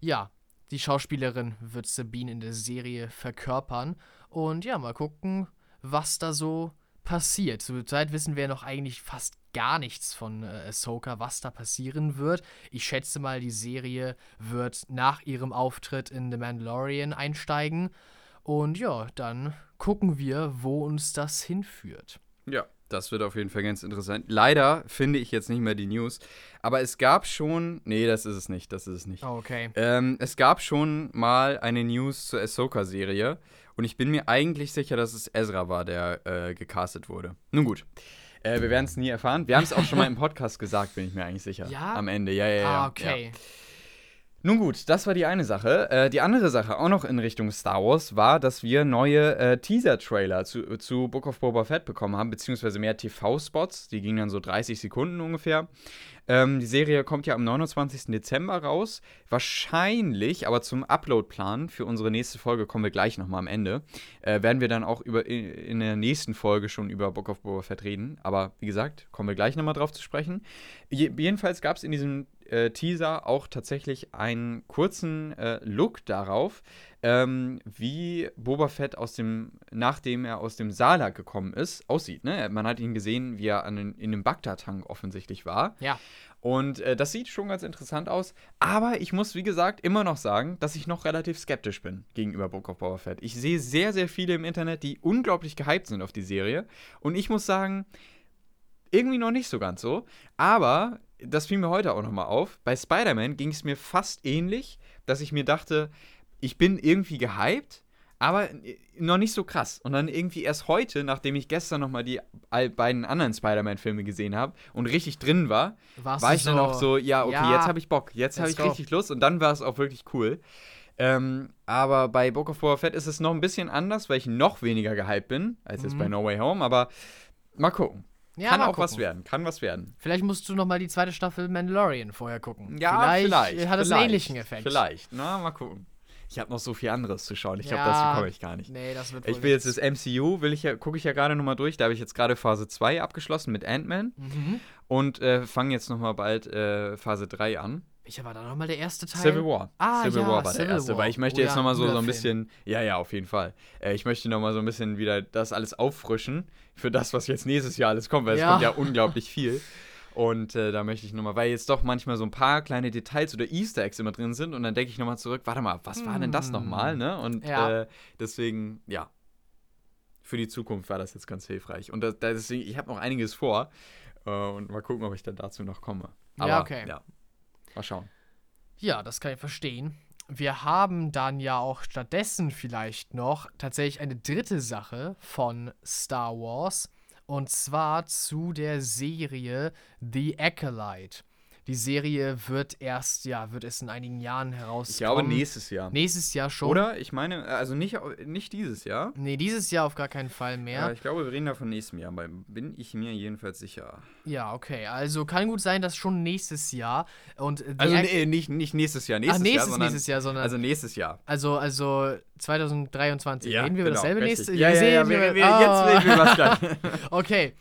Ja, die Schauspielerin wird Sabine in der Serie verkörpern. Und ja, mal gucken, was da so passiert. Zurzeit wissen wir noch eigentlich fast gar nichts von äh, Ahsoka, was da passieren wird. Ich schätze mal, die Serie wird nach ihrem Auftritt in The Mandalorian einsteigen. Und ja, dann gucken wir, wo uns das hinführt. Ja, das wird auf jeden Fall ganz interessant. Leider finde ich jetzt nicht mehr die News, aber es gab schon. Nee, das ist es nicht, das ist es nicht. Okay. Ähm, es gab schon mal eine News zur Ahsoka-Serie und ich bin mir eigentlich sicher, dass es Ezra war, der äh, gecastet wurde. Nun gut. Äh, wir werden es nie erfahren. Wir haben es auch schon mal im *laughs* Podcast gesagt, bin ich mir eigentlich sicher. Ja? Am Ende, ja, ja, ja. ah, okay. Ja. Nun gut, das war die eine Sache. Äh, die andere Sache, auch noch in Richtung Star Wars, war, dass wir neue äh, Teaser-Trailer zu, zu Book of Boba Fett bekommen haben, beziehungsweise mehr TV-Spots. Die gingen dann so 30 Sekunden ungefähr. Ähm, die Serie kommt ja am 29. Dezember raus. Wahrscheinlich, aber zum Upload-Plan für unsere nächste Folge kommen wir gleich nochmal am Ende. Äh, werden wir dann auch über, in, in der nächsten Folge schon über Book of Boba Fett reden. Aber wie gesagt, kommen wir gleich nochmal drauf zu sprechen. Je, jedenfalls gab es in diesem äh, Teaser auch tatsächlich einen kurzen äh, Look darauf, ähm, wie Boba Fett aus dem, nachdem er aus dem Salak gekommen ist, aussieht. Ne? Man hat ihn gesehen, wie er an den, in dem Bagdad-Tank offensichtlich war. Ja. Und äh, das sieht schon ganz interessant aus. Aber ich muss, wie gesagt, immer noch sagen, dass ich noch relativ skeptisch bin gegenüber Book of Boba Fett. Ich sehe sehr, sehr viele im Internet, die unglaublich gehypt sind auf die Serie. Und ich muss sagen, irgendwie noch nicht so ganz so. Aber das fiel mir heute auch nochmal auf. Bei Spider-Man ging es mir fast ähnlich, dass ich mir dachte, ich bin irgendwie gehypt, aber noch nicht so krass. Und dann irgendwie erst heute, nachdem ich gestern nochmal die beiden anderen Spider-Man-Filme gesehen habe und richtig drin war, Warst war ich dann auch so, ja, okay, ja, jetzt habe ich Bock, jetzt habe ich go. richtig Lust und dann war es auch wirklich cool. Ähm, aber bei Book of Boba Fett ist es noch ein bisschen anders, weil ich noch weniger gehypt bin als jetzt Mhm. bei No Way Home, aber mal gucken. Ja, kann auch was gucken. werden, kann was werden. Vielleicht musst du noch mal die zweite Staffel Mandalorian vorher gucken. Ja, vielleicht, vielleicht. äh, hat es vielleicht, einen ähnlichen Effekt. Vielleicht, na, mal gucken. Ich habe noch so viel anderes zu schauen. Ich glaube, Ja. dazu komme ich gar nicht. Nee, das wird Ich will jetzt das MCU, will ich ja, gucke ich ja gerade nochmal durch. Da habe ich jetzt gerade Phase 2 abgeschlossen mit Ant-Man Mhm. und äh, fange jetzt nochmal bald äh, Phase 3 an. Welcher war da nochmal der erste Teil? Civil War. Ah, Civil ja, War war Civil der erste, War. weil ich möchte Oh jetzt ja, nochmal so, so ein bisschen, ja, ja, auf jeden Fall. Äh, ich möchte nochmal so ein bisschen wieder das alles auffrischen für das, was jetzt nächstes Jahr alles kommt, weil Ja. es kommt ja *laughs* unglaublich viel. Und äh, da möchte ich nochmal, weil jetzt doch manchmal so ein paar kleine Details oder Easter Eggs immer drin sind und dann denke ich nochmal zurück, warte mal, was war denn das Hm. nochmal, ne? Und Ja. äh, deswegen, ja, für die Zukunft war das jetzt ganz hilfreich. Und das, deswegen, ich habe noch einiges vor äh, und mal gucken, ob ich dann dazu noch komme. Aber, Ja, okay. ja, mal schauen. Ja, das kann ich verstehen. Wir haben dann ja auch stattdessen vielleicht noch tatsächlich eine dritte Sache von Star Wars. Und zwar zu der Serie The Acolyte. Die Serie wird erst, ja, wird es in einigen Jahren herauskommen. Ich glaube nächstes Jahr. Nächstes Jahr schon. Oder? Ich meine, also nicht, nicht dieses Jahr. Nee, dieses Jahr auf gar keinen Fall mehr. Ja, ich glaube, wir reden da von nächstem Jahr, aber bin ich mir jedenfalls sicher. Ja, okay. Also kann gut sein, dass schon nächstes Jahr. Und die Also nee, nicht, nicht nächstes Jahr, nächstes, Ach, nächstes, Jahr, sondern, nächstes Jahr, sondern. Also nächstes Jahr. Also, also 2023. reden wir über genau, dasselbe richtig. nächste Ja, ja, ja, sehen wir, wir, Ah. jetzt reden wir was gleich. *laughs* Okay.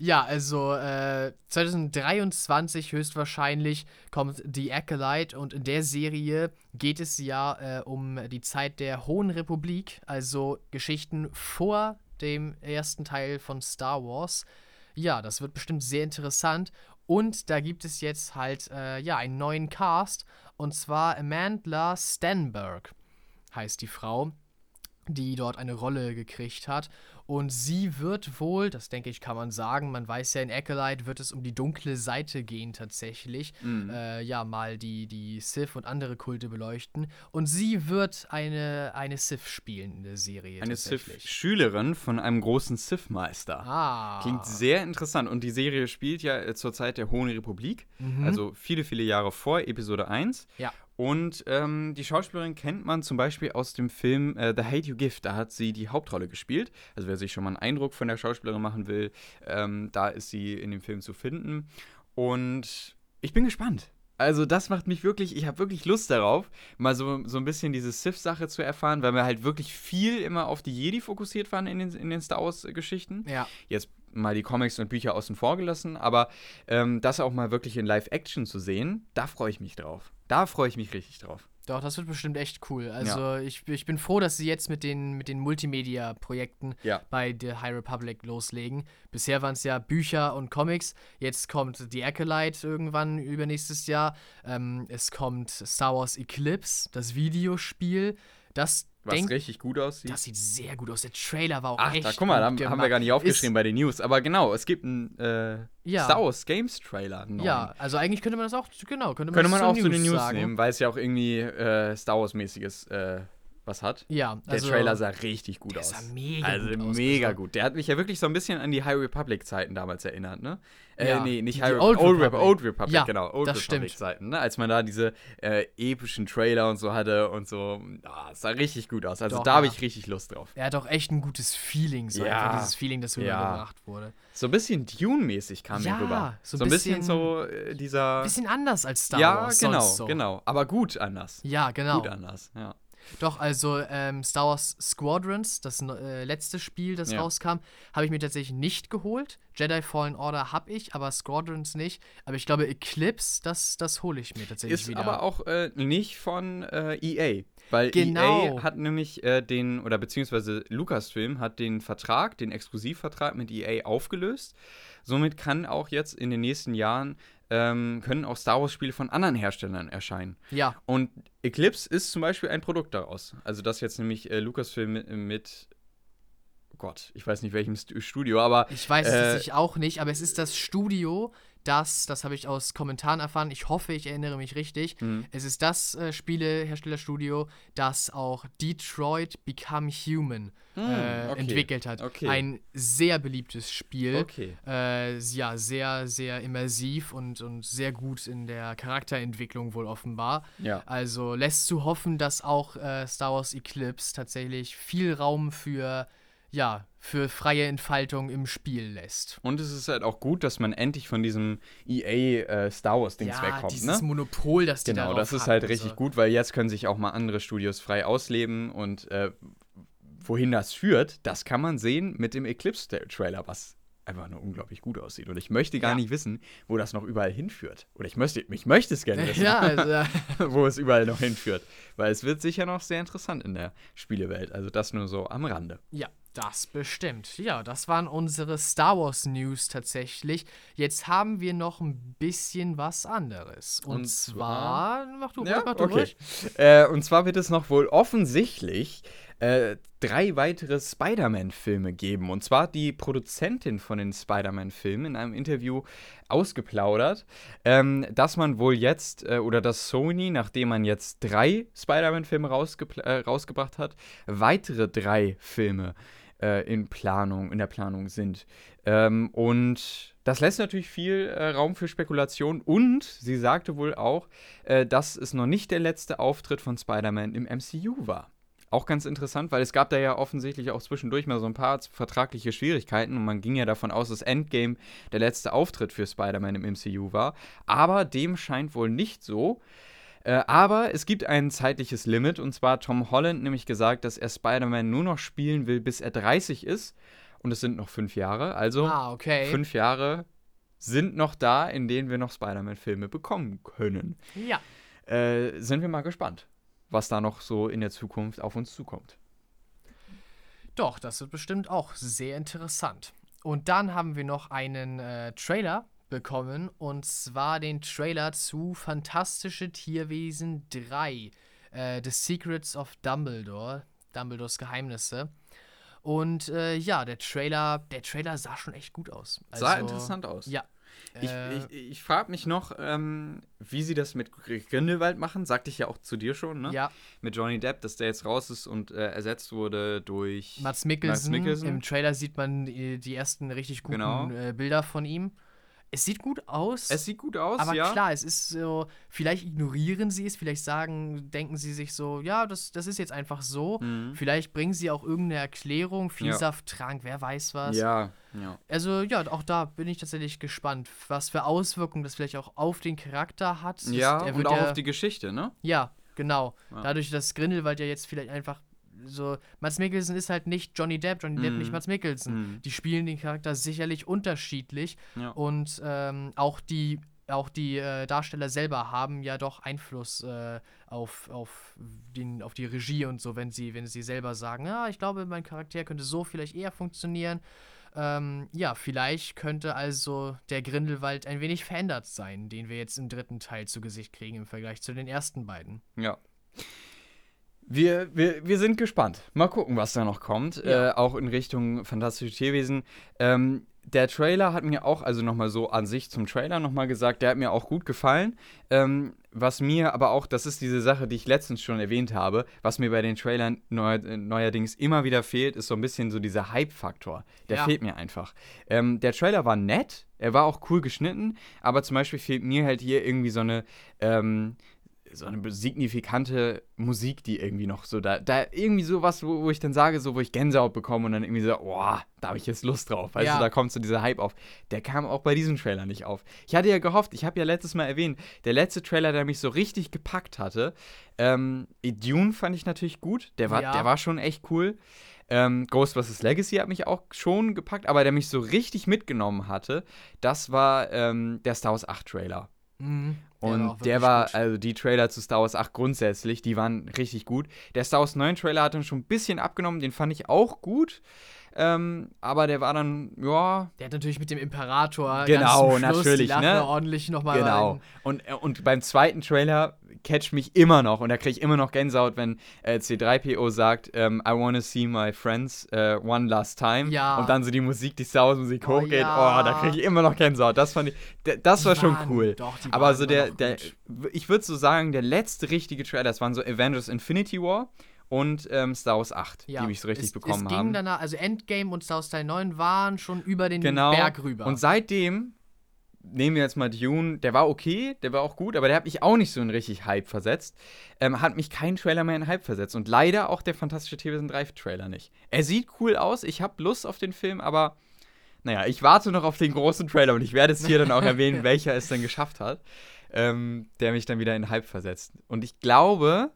Ja, also äh, 2023 höchstwahrscheinlich kommt The Acolyte und in der Serie geht es ja äh, um die Zeit der Hohen Republik, also Geschichten vor dem ersten Teil von Star Wars. Ja, das wird bestimmt sehr interessant. Und da gibt es jetzt halt äh, ja einen neuen Cast und zwar Amanda Stenberg heißt die Frau die dort eine Rolle gekriegt hat. Und sie wird wohl, das denke ich, kann man sagen, man weiß ja, in Acolyte wird es um die dunkle Seite gehen tatsächlich. Mhm. Äh, ja, mal die, die Sith und andere Kulte beleuchten. Und sie wird eine, eine Sith spielen in der Serie. Eine. Sith-Schülerin von einem großen Sith-Meister. Ah. Klingt sehr interessant. Und die Serie spielt ja äh, zur Zeit der Hohen Republik, Mhm. also viele, viele Jahre vor Episode 1. Ja. Und ähm, die Schauspielerin kennt man zum Beispiel aus dem Film äh, The Hate You Give. Da hat sie die Hauptrolle gespielt. Also wer sich schon mal einen Eindruck von der Schauspielerin machen will, ähm, da ist sie in dem Film zu finden. Und ich bin gespannt. Also das macht mich wirklich, ich habe wirklich Lust darauf, mal so, so ein bisschen diese Sith-Sache zu erfahren, weil wir halt wirklich viel immer auf die Jedi fokussiert waren in den, in den Star Wars-Geschichten Ja, jetzt mal die Comics und Bücher außen vor gelassen, aber ähm, das auch mal wirklich in Live-Action zu sehen, da freue ich mich drauf. Da freue ich mich richtig drauf. doch, das wird bestimmt echt cool. Also ich, ich bin froh, dass sie jetzt mit den, mit den Multimedia-Projekten Ja. bei The High Republic loslegen. Bisher waren es ja Bücher und Comics. Jetzt kommt The Acolyte irgendwann übernächstes Jahr. Ähm, es kommt Star Wars Eclipse, das Videospiel. Das, Was denk, richtig gut aussieht. das sieht sehr gut aus. Der Trailer war auch Ach, echt da guck mal, da haben wir gar nicht aufgeschrieben bei den News. Aber genau, es gibt einen äh, Ja. Star Wars Games Trailer. Ist, neuen. ja, also eigentlich könnte man das auch, genau, könnte man Könnte man auch zu den News sagen. nehmen, weil es ja auch irgendwie äh, Star Wars-mäßiges äh, was hat. Ja, Der also, Trailer sah richtig gut der aus. sah mega also gut mega also. gut. Der hat mich ja wirklich so ein bisschen an die High Republic-Zeiten damals erinnert, ne? Äh, Ja, nee, nicht High Re Old Old, Rep Republic. Old Republic, Ja, genau. Old das stimmt. Republic-Zeiten, ne? Als man da diese äh, epischen Trailer und so hatte und so. Ah, sah richtig gut aus. Also Doch, da habe ja. ich richtig Lust drauf. Er hat auch echt ein gutes Feeling, so Ja. einfach dieses Feeling, das Ja. rübergebracht wurde. So ein bisschen Dune-mäßig kam Ja, mir rüber. so So ein bisschen, bisschen- so äh, dieser. Bisschen anders als Star ja, Wars. genau, sonst so. genau. Aber gut anders. Ja, genau. Gut anders, ja. Doch, also ähm, Star Wars Squadrons, das äh, letzte Spiel, das Ja. rauskam, habe ich mir tatsächlich nicht geholt. Jedi Fallen Order habe ich, aber Squadrons nicht. Aber ich glaube, Eclipse, das, das hole ich mir tatsächlich Ist wieder. aber auch äh, nicht von äh, EA. Weil Genau. EA hat nämlich äh, den, oder beziehungsweise Lucasfilm hat den Vertrag, den Exklusivvertrag mit EA aufgelöst. Somit kann auch jetzt in den nächsten Jahren, ähm, können auch Star Wars-Spiele von anderen Herstellern erscheinen. ja, Und Eclipse ist zum Beispiel ein Produkt daraus. Also das jetzt nämlich äh, Lucasfilm mit, mit Gott, ich weiß nicht welchem Stu- Studio, aber ich weiß es Äh, auch nicht, aber es ist das Studio, das, das habe ich aus Kommentaren erfahren, ich hoffe, ich erinnere mich richtig. Mhm. Es ist das äh, Spieleherstellerstudio, das auch Detroit Become Human äh, Hm, okay. entwickelt hat. Okay. Ein sehr beliebtes Spiel. okay. Äh, ja, sehr, sehr immersiv und, und sehr gut in der Charakterentwicklung wohl offenbar. Ja. Also lässt zu hoffen, dass auch äh, Star Wars Eclipse tatsächlich viel Raum für, ja, für freie Entfaltung im Spiel lässt. Und es ist halt auch gut, dass man endlich von diesem EA äh, Star Wars Dings ja, wegkommt, dieses ne? Monopol, das die Genau, das ist halt richtig so. gut, weil jetzt können sich auch mal andere Studios frei ausleben und äh, wohin das führt, das kann man sehen mit dem Eclipse-Trailer, was einfach nur unglaublich gut aussieht. Und ich möchte gar Ja. nicht wissen, wo das noch überall hinführt. Oder ich möchte, ich möchte es gerne *laughs* wissen, Ja, *laughs* also, wo es überall noch hinführt. Weil es wird sicher noch sehr interessant in der Spielewelt. Also das nur so am Rande. Ja, das bestimmt. Ja, das waren unsere Star Wars News tatsächlich. Jetzt haben wir noch ein bisschen was anderes. Und, Und zwar, mach du, Ja, mach du okay. ruhig. Äh, und zwar wird es noch wohl offensichtlich äh, drei weitere Spider-Man-Filme geben. Und zwar hat die Produzentin von den Spider-Man-Filmen in einem Interview ausgeplaudert, ähm, dass man wohl jetzt, äh, oder dass Sony, nachdem man jetzt drei Spider-Man-Filme rausgepl- äh, rausgebracht hat, weitere drei Filme äh, in Planung, in der Planung sind. Ähm, und das lässt natürlich viel äh, Raum für Spekulation. Und sie sagte wohl auch, äh, dass es noch nicht der letzte Auftritt von Spider-Man im MCU war. Auch ganz interessant, weil es gab da ja offensichtlich auch zwischendurch mal so ein paar vertragliche Schwierigkeiten und man ging ja davon aus, dass Endgame der letzte Auftritt für Spider-Man im MCU war. Aber dem scheint wohl nicht so. Äh, aber es gibt ein zeitliches Limit und zwar Tom Holland nämlich gesagt, dass er Spider-Man nur noch spielen will, bis er 30 ist. Und es sind noch fünf Jahre. Also Ah, okay. fünf Jahre sind noch da, in denen wir noch Spider-Man-Filme bekommen können. Ja. Äh, sind wir mal gespannt, was da noch so in der Zukunft auf uns zukommt. Doch, das wird bestimmt auch sehr interessant. Und dann haben wir noch einen äh, Trailer bekommen und zwar den Trailer zu Fantastische Tierwesen 3, äh, The Secrets of Dumbledore, Dumbledores Geheimnisse. Und äh, ja, der Trailer, der Trailer sah schon echt gut aus. Sah Also, interessant aus. Ja. Ich, Äh, ich, ich frage mich noch, ähm, wie sie das mit Grindelwald machen. Sagte ich ja auch zu dir schon, ne? ja, Mit Johnny Depp, dass der jetzt raus ist und äh, ersetzt wurde durch. Mats Mikkelsen. Mikkelsen. Im Trailer sieht man die, die ersten richtig guten Genau. äh, Bilder von ihm. Es sieht gut aus. Es sieht gut aus, Aber ja. klar, es ist so, vielleicht ignorieren sie es, vielleicht sagen, denken sie sich so, ja, das, das ist jetzt einfach so. Mhm. Vielleicht bringen sie auch irgendeine Erklärung, Ja. Vielsafttrank, wer weiß was. Ja, ja. Also ja, auch da bin ich tatsächlich gespannt, was für Auswirkungen das vielleicht auch auf den Charakter hat. Ja, und auch ja, auf die Geschichte, ne? Ja, genau. Ja. Dadurch, dass Grindelwald ja jetzt vielleicht einfach so, Mats Mikkelsen ist halt nicht Johnny Depp, Johnny Depp Mhm. nicht Mats Mikkelsen. Mhm. Die spielen den Charakter sicherlich unterschiedlich. Ja. Und ähm, auch die, auch die äh, Darsteller selber haben ja doch Einfluss äh, auf, auf, den, auf die Regie und so, wenn sie, wenn sie selber sagen, ja, ich glaube, mein Charakter könnte so vielleicht eher funktionieren. Ähm, ja, vielleicht könnte also der Grindelwald ein wenig verändert sein, den wir jetzt im dritten Teil zu Gesicht kriegen im Vergleich zu den ersten beiden. Ja. Wir, wir, wir sind gespannt. Mal gucken, was da noch kommt. Ja. Äh, auch in Richtung Fantastische Tierwesen. Ähm, der Trailer hat mir auch, also nochmal so an sich zum Trailer nochmal gesagt, der hat mir auch gut gefallen. Ähm, was mir aber auch, das ist diese Sache, die ich letztens schon erwähnt habe, was mir bei den Trailern neu, äh, neuerdings immer wieder fehlt, ist so ein bisschen so dieser Hype-Faktor. Der Ja. fehlt mir einfach. Ähm, der Trailer war nett, er war auch cool geschnitten, aber zum Beispiel fehlt mir halt hier irgendwie so eine, ähm, so eine signifikante Musik, die irgendwie noch so da, da irgendwie sowas, wo, wo ich dann sage, so, wo ich Gänsehaut bekomme und dann irgendwie so, boah, da habe ich jetzt Lust drauf. Weißt Ja. du, da kommt so dieser Hype auf. Der kam auch bei diesem Trailer nicht auf. Ich hatte ja gehofft, ich habe ja letztes Mal erwähnt, der letzte Trailer, der mich so richtig gepackt hatte, ähm, Dune fand ich natürlich gut. Der war, Ja. der war schon echt cool. Ähm, Ghostbusters Legacy hat mich auch schon gepackt, aber der mich so richtig mitgenommen hatte, das war ähm, der Star Wars 8 Trailer. Mhm. Und auch der war, gut. also die Trailer zu Star Wars 8 grundsätzlich, die waren richtig gut. Der Star Wars 9 Trailer hat dann schon ein bisschen abgenommen, den fand ich auch gut. Ähm, aber der war dann, ja, Der hat natürlich mit dem Imperator Genau, ganz Schluss natürlich, ne? ordentlich nochmal genau. rein. Und, äh, und beim zweiten Trailer catcht mich immer noch und da kriege ich immer noch Gänsehaut, wenn äh, C3PO sagt, ähm, I wanna see my friends äh, one last time. Ja. Und dann so die Musik, die Star Wars Musik Oh, hochgeht. ja. Oh, da kriege ich immer noch Gänsehaut. Das fand ich, das war schon cool. doch, die Aber so der, der ich würde so sagen, der letzte richtige Trailer, das waren so Avengers Infinity War und ähm, Star Wars 8, Ja, die mich so richtig es, bekommen es ging haben. Danach, also Endgame und Star Wars Teil 9 waren schon über den genau. Berg rüber. Und seitdem nehmen wir jetzt mal Dune, der war okay, der war auch gut, aber der hat mich auch nicht so in richtig Hype versetzt. Ähm, hat mich kein Trailer mehr in Hype versetzt. Und leider auch der Fantastische Tierwesen 3 Trailer nicht. Er sieht cool aus, ich habe Lust auf den Film, aber naja, ich warte noch auf den großen Trailer und ich werde es hier dann auch *laughs* erwähnen, welcher es dann geschafft hat, ähm, der mich dann wieder in Hype versetzt. Und ich glaube,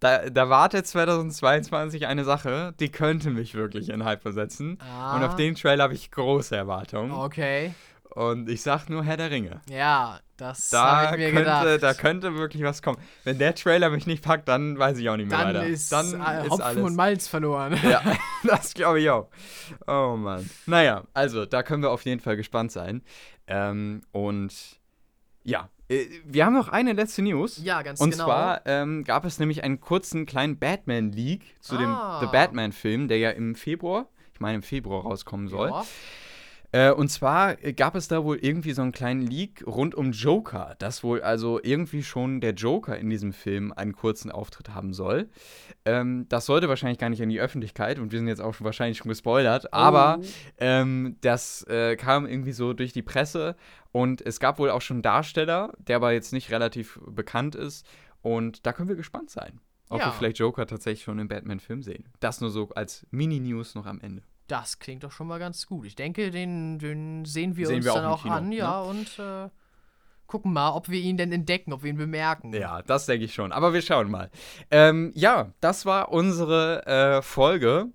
da, da wartet 2022 eine Sache, die könnte mich wirklich in Hype versetzen. Ah. Und auf den Trailer habe ich große Erwartungen. Okay. Und ich sag nur Herr der Ringe. Ja, das Da habe ich mir könnte, gedacht. da könnte wirklich was kommen. Wenn der Trailer mich nicht packt, dann weiß ich auch nicht mehr dann weiter. ist, dann äh, ist Hopfen alles. und Malz verloren. ja, *laughs* *laughs* das glaube ich auch. Oh Mann. Naja, also da können wir auf jeden Fall gespannt sein. Ähm, und ja, wir haben noch eine letzte News. Ja, ganz Und genau. zwar ähm, gab es nämlich einen kurzen kleinen Batman-Leak zu Ah. dem The Batman-Film, der ja im Februar, ich meine im Februar rauskommen soll. Ja. Äh, und zwar gab es da wohl irgendwie so einen kleinen Leak rund um Joker, dass wohl also irgendwie schon der Joker in diesem Film einen kurzen Auftritt haben soll. Ähm, das sollte wahrscheinlich gar nicht in die Öffentlichkeit und wir sind jetzt auch schon wahrscheinlich schon gespoilert, aber ähm, das äh, kam irgendwie so durch die Presse und es gab wohl auch schon einen Darsteller, der aber jetzt nicht relativ bekannt ist und da können wir gespannt sein. Ob Ja. wir vielleicht Joker tatsächlich schon im Batman-Film sehen. Das nur so als Mini-News noch am Ende. Das klingt doch schon mal ganz gut. Ich denke, den, den sehen wir Sehen uns wir auch dann auch Kino, an, ne? ja, und äh, gucken mal, ob wir ihn denn entdecken, ob wir ihn bemerken. Ja, das denke ich schon. Aber wir schauen mal. Ähm, ja, das war unsere äh, Folge.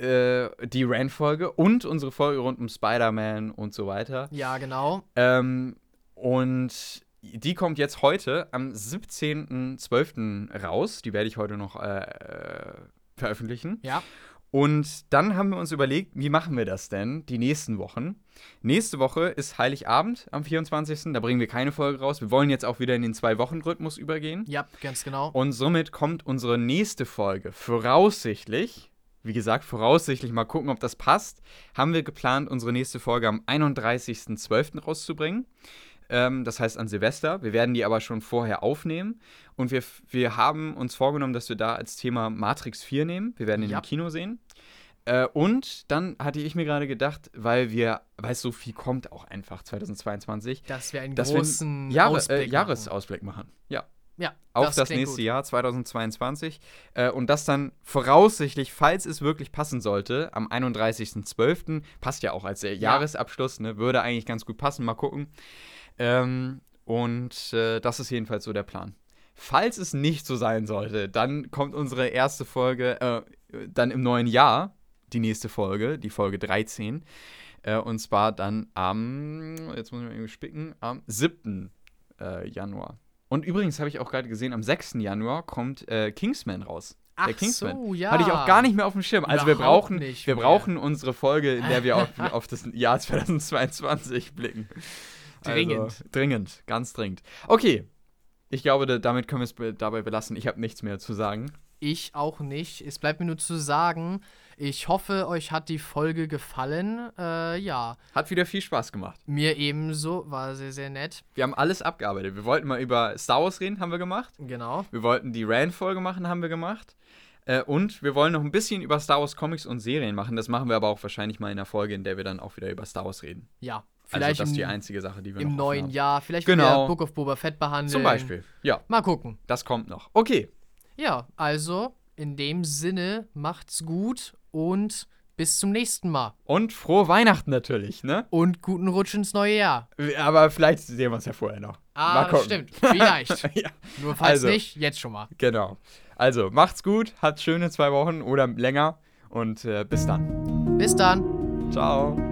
Äh, die Rand-Folge und unsere Folge rund um Spider-Man und so weiter. Ja, genau. Ähm, und die kommt jetzt heute am 17.12. raus. Die werde ich heute noch äh, äh, veröffentlichen. Ja. Und dann haben wir uns überlegt, wie machen wir das denn die nächsten Wochen? Nächste Woche ist Heiligabend am 24. Da bringen wir keine Folge raus. Wir wollen jetzt auch wieder in den Zwei-Wochen-Rhythmus übergehen. Ja, ganz genau. Und somit kommt unsere nächste Folge voraussichtlich, wie gesagt, voraussichtlich mal gucken, ob das passt, haben wir geplant, unsere nächste Folge am 31.12. rauszubringen. Ähm, das heißt an Silvester. Wir werden die aber schon vorher aufnehmen. Und wir, wir haben uns vorgenommen, dass wir da als Thema Matrix 4 nehmen. Wir werden ihn Ja. im Kino sehen. Äh, und dann hatte ich mir gerade gedacht, weil wir, weil so viel kommt auch einfach 2022, Dass wir einen dass wir großen einen Jahre, äh. Jahresausblick machen. Ja Ja, auf das, klingt nächste gut. Jahr 2022 äh, und das dann voraussichtlich, falls es wirklich passen sollte, am 31.12. passt ja auch als Ja. Jahresabschluss, ne, würde eigentlich ganz gut passen, mal gucken. Ähm, und äh, das ist jedenfalls so der Plan. Falls es nicht so sein sollte, dann kommt unsere erste Folge äh, dann im neuen Jahr, die nächste Folge, die Folge 13. Äh, und zwar dann am, jetzt muss ich mal irgendwie spicken, am 7. Äh, Januar. Und übrigens habe ich auch gerade gesehen, am 6. Januar kommt äh, Kingsman raus. Ach der Kingsman. so, ja. Hatte ich auch gar nicht mehr auf dem Schirm. Also wir brauchen, nicht wir mehr. brauchen unsere Folge, in der wir auf, *laughs* auf das Jahr 2022 blicken. Dringend. Also, dringend, ganz dringend. Okay, ich glaube, da, damit können wir es be dabei belassen. Ich habe nichts mehr zu sagen. Ich auch nicht. Es bleibt mir nur zu sagen, ich hoffe, euch hat die Folge gefallen. Äh, ja, Hat wieder viel Spaß gemacht. mir ebenso. War sehr, sehr nett. Wir haben alles abgearbeitet. Wir wollten mal über Star Wars reden, haben wir gemacht. Genau. Wir wollten die Rand-Folge machen, haben wir gemacht. Äh, und wir wollen noch ein bisschen über Star Wars Comics und Serien machen. Das machen wir aber auch wahrscheinlich mal in einer Folge, in der wir dann auch wieder über Star Wars reden. Ja. also Vielleicht das ist die einzige Sache, die wir im noch neuen haben. Jahr. Vielleicht Genau. wieder Book of Boba Fett behandeln. Zum Beispiel. Ja, Mal gucken. das kommt noch. Okay, Ja, also in dem Sinne, macht's gut und bis zum nächsten Mal. und frohe Weihnachten natürlich, ne? Und guten Rutsch ins neue Jahr. Aber vielleicht sehen wir uns ja vorher noch. Ah, das stimmt. Vielleicht. *laughs* ja, Nur falls Also. nicht, jetzt schon mal. genau. Also, macht's gut, hat schöne zwei Wochen oder länger und äh, bis dann. Bis dann. Ciao.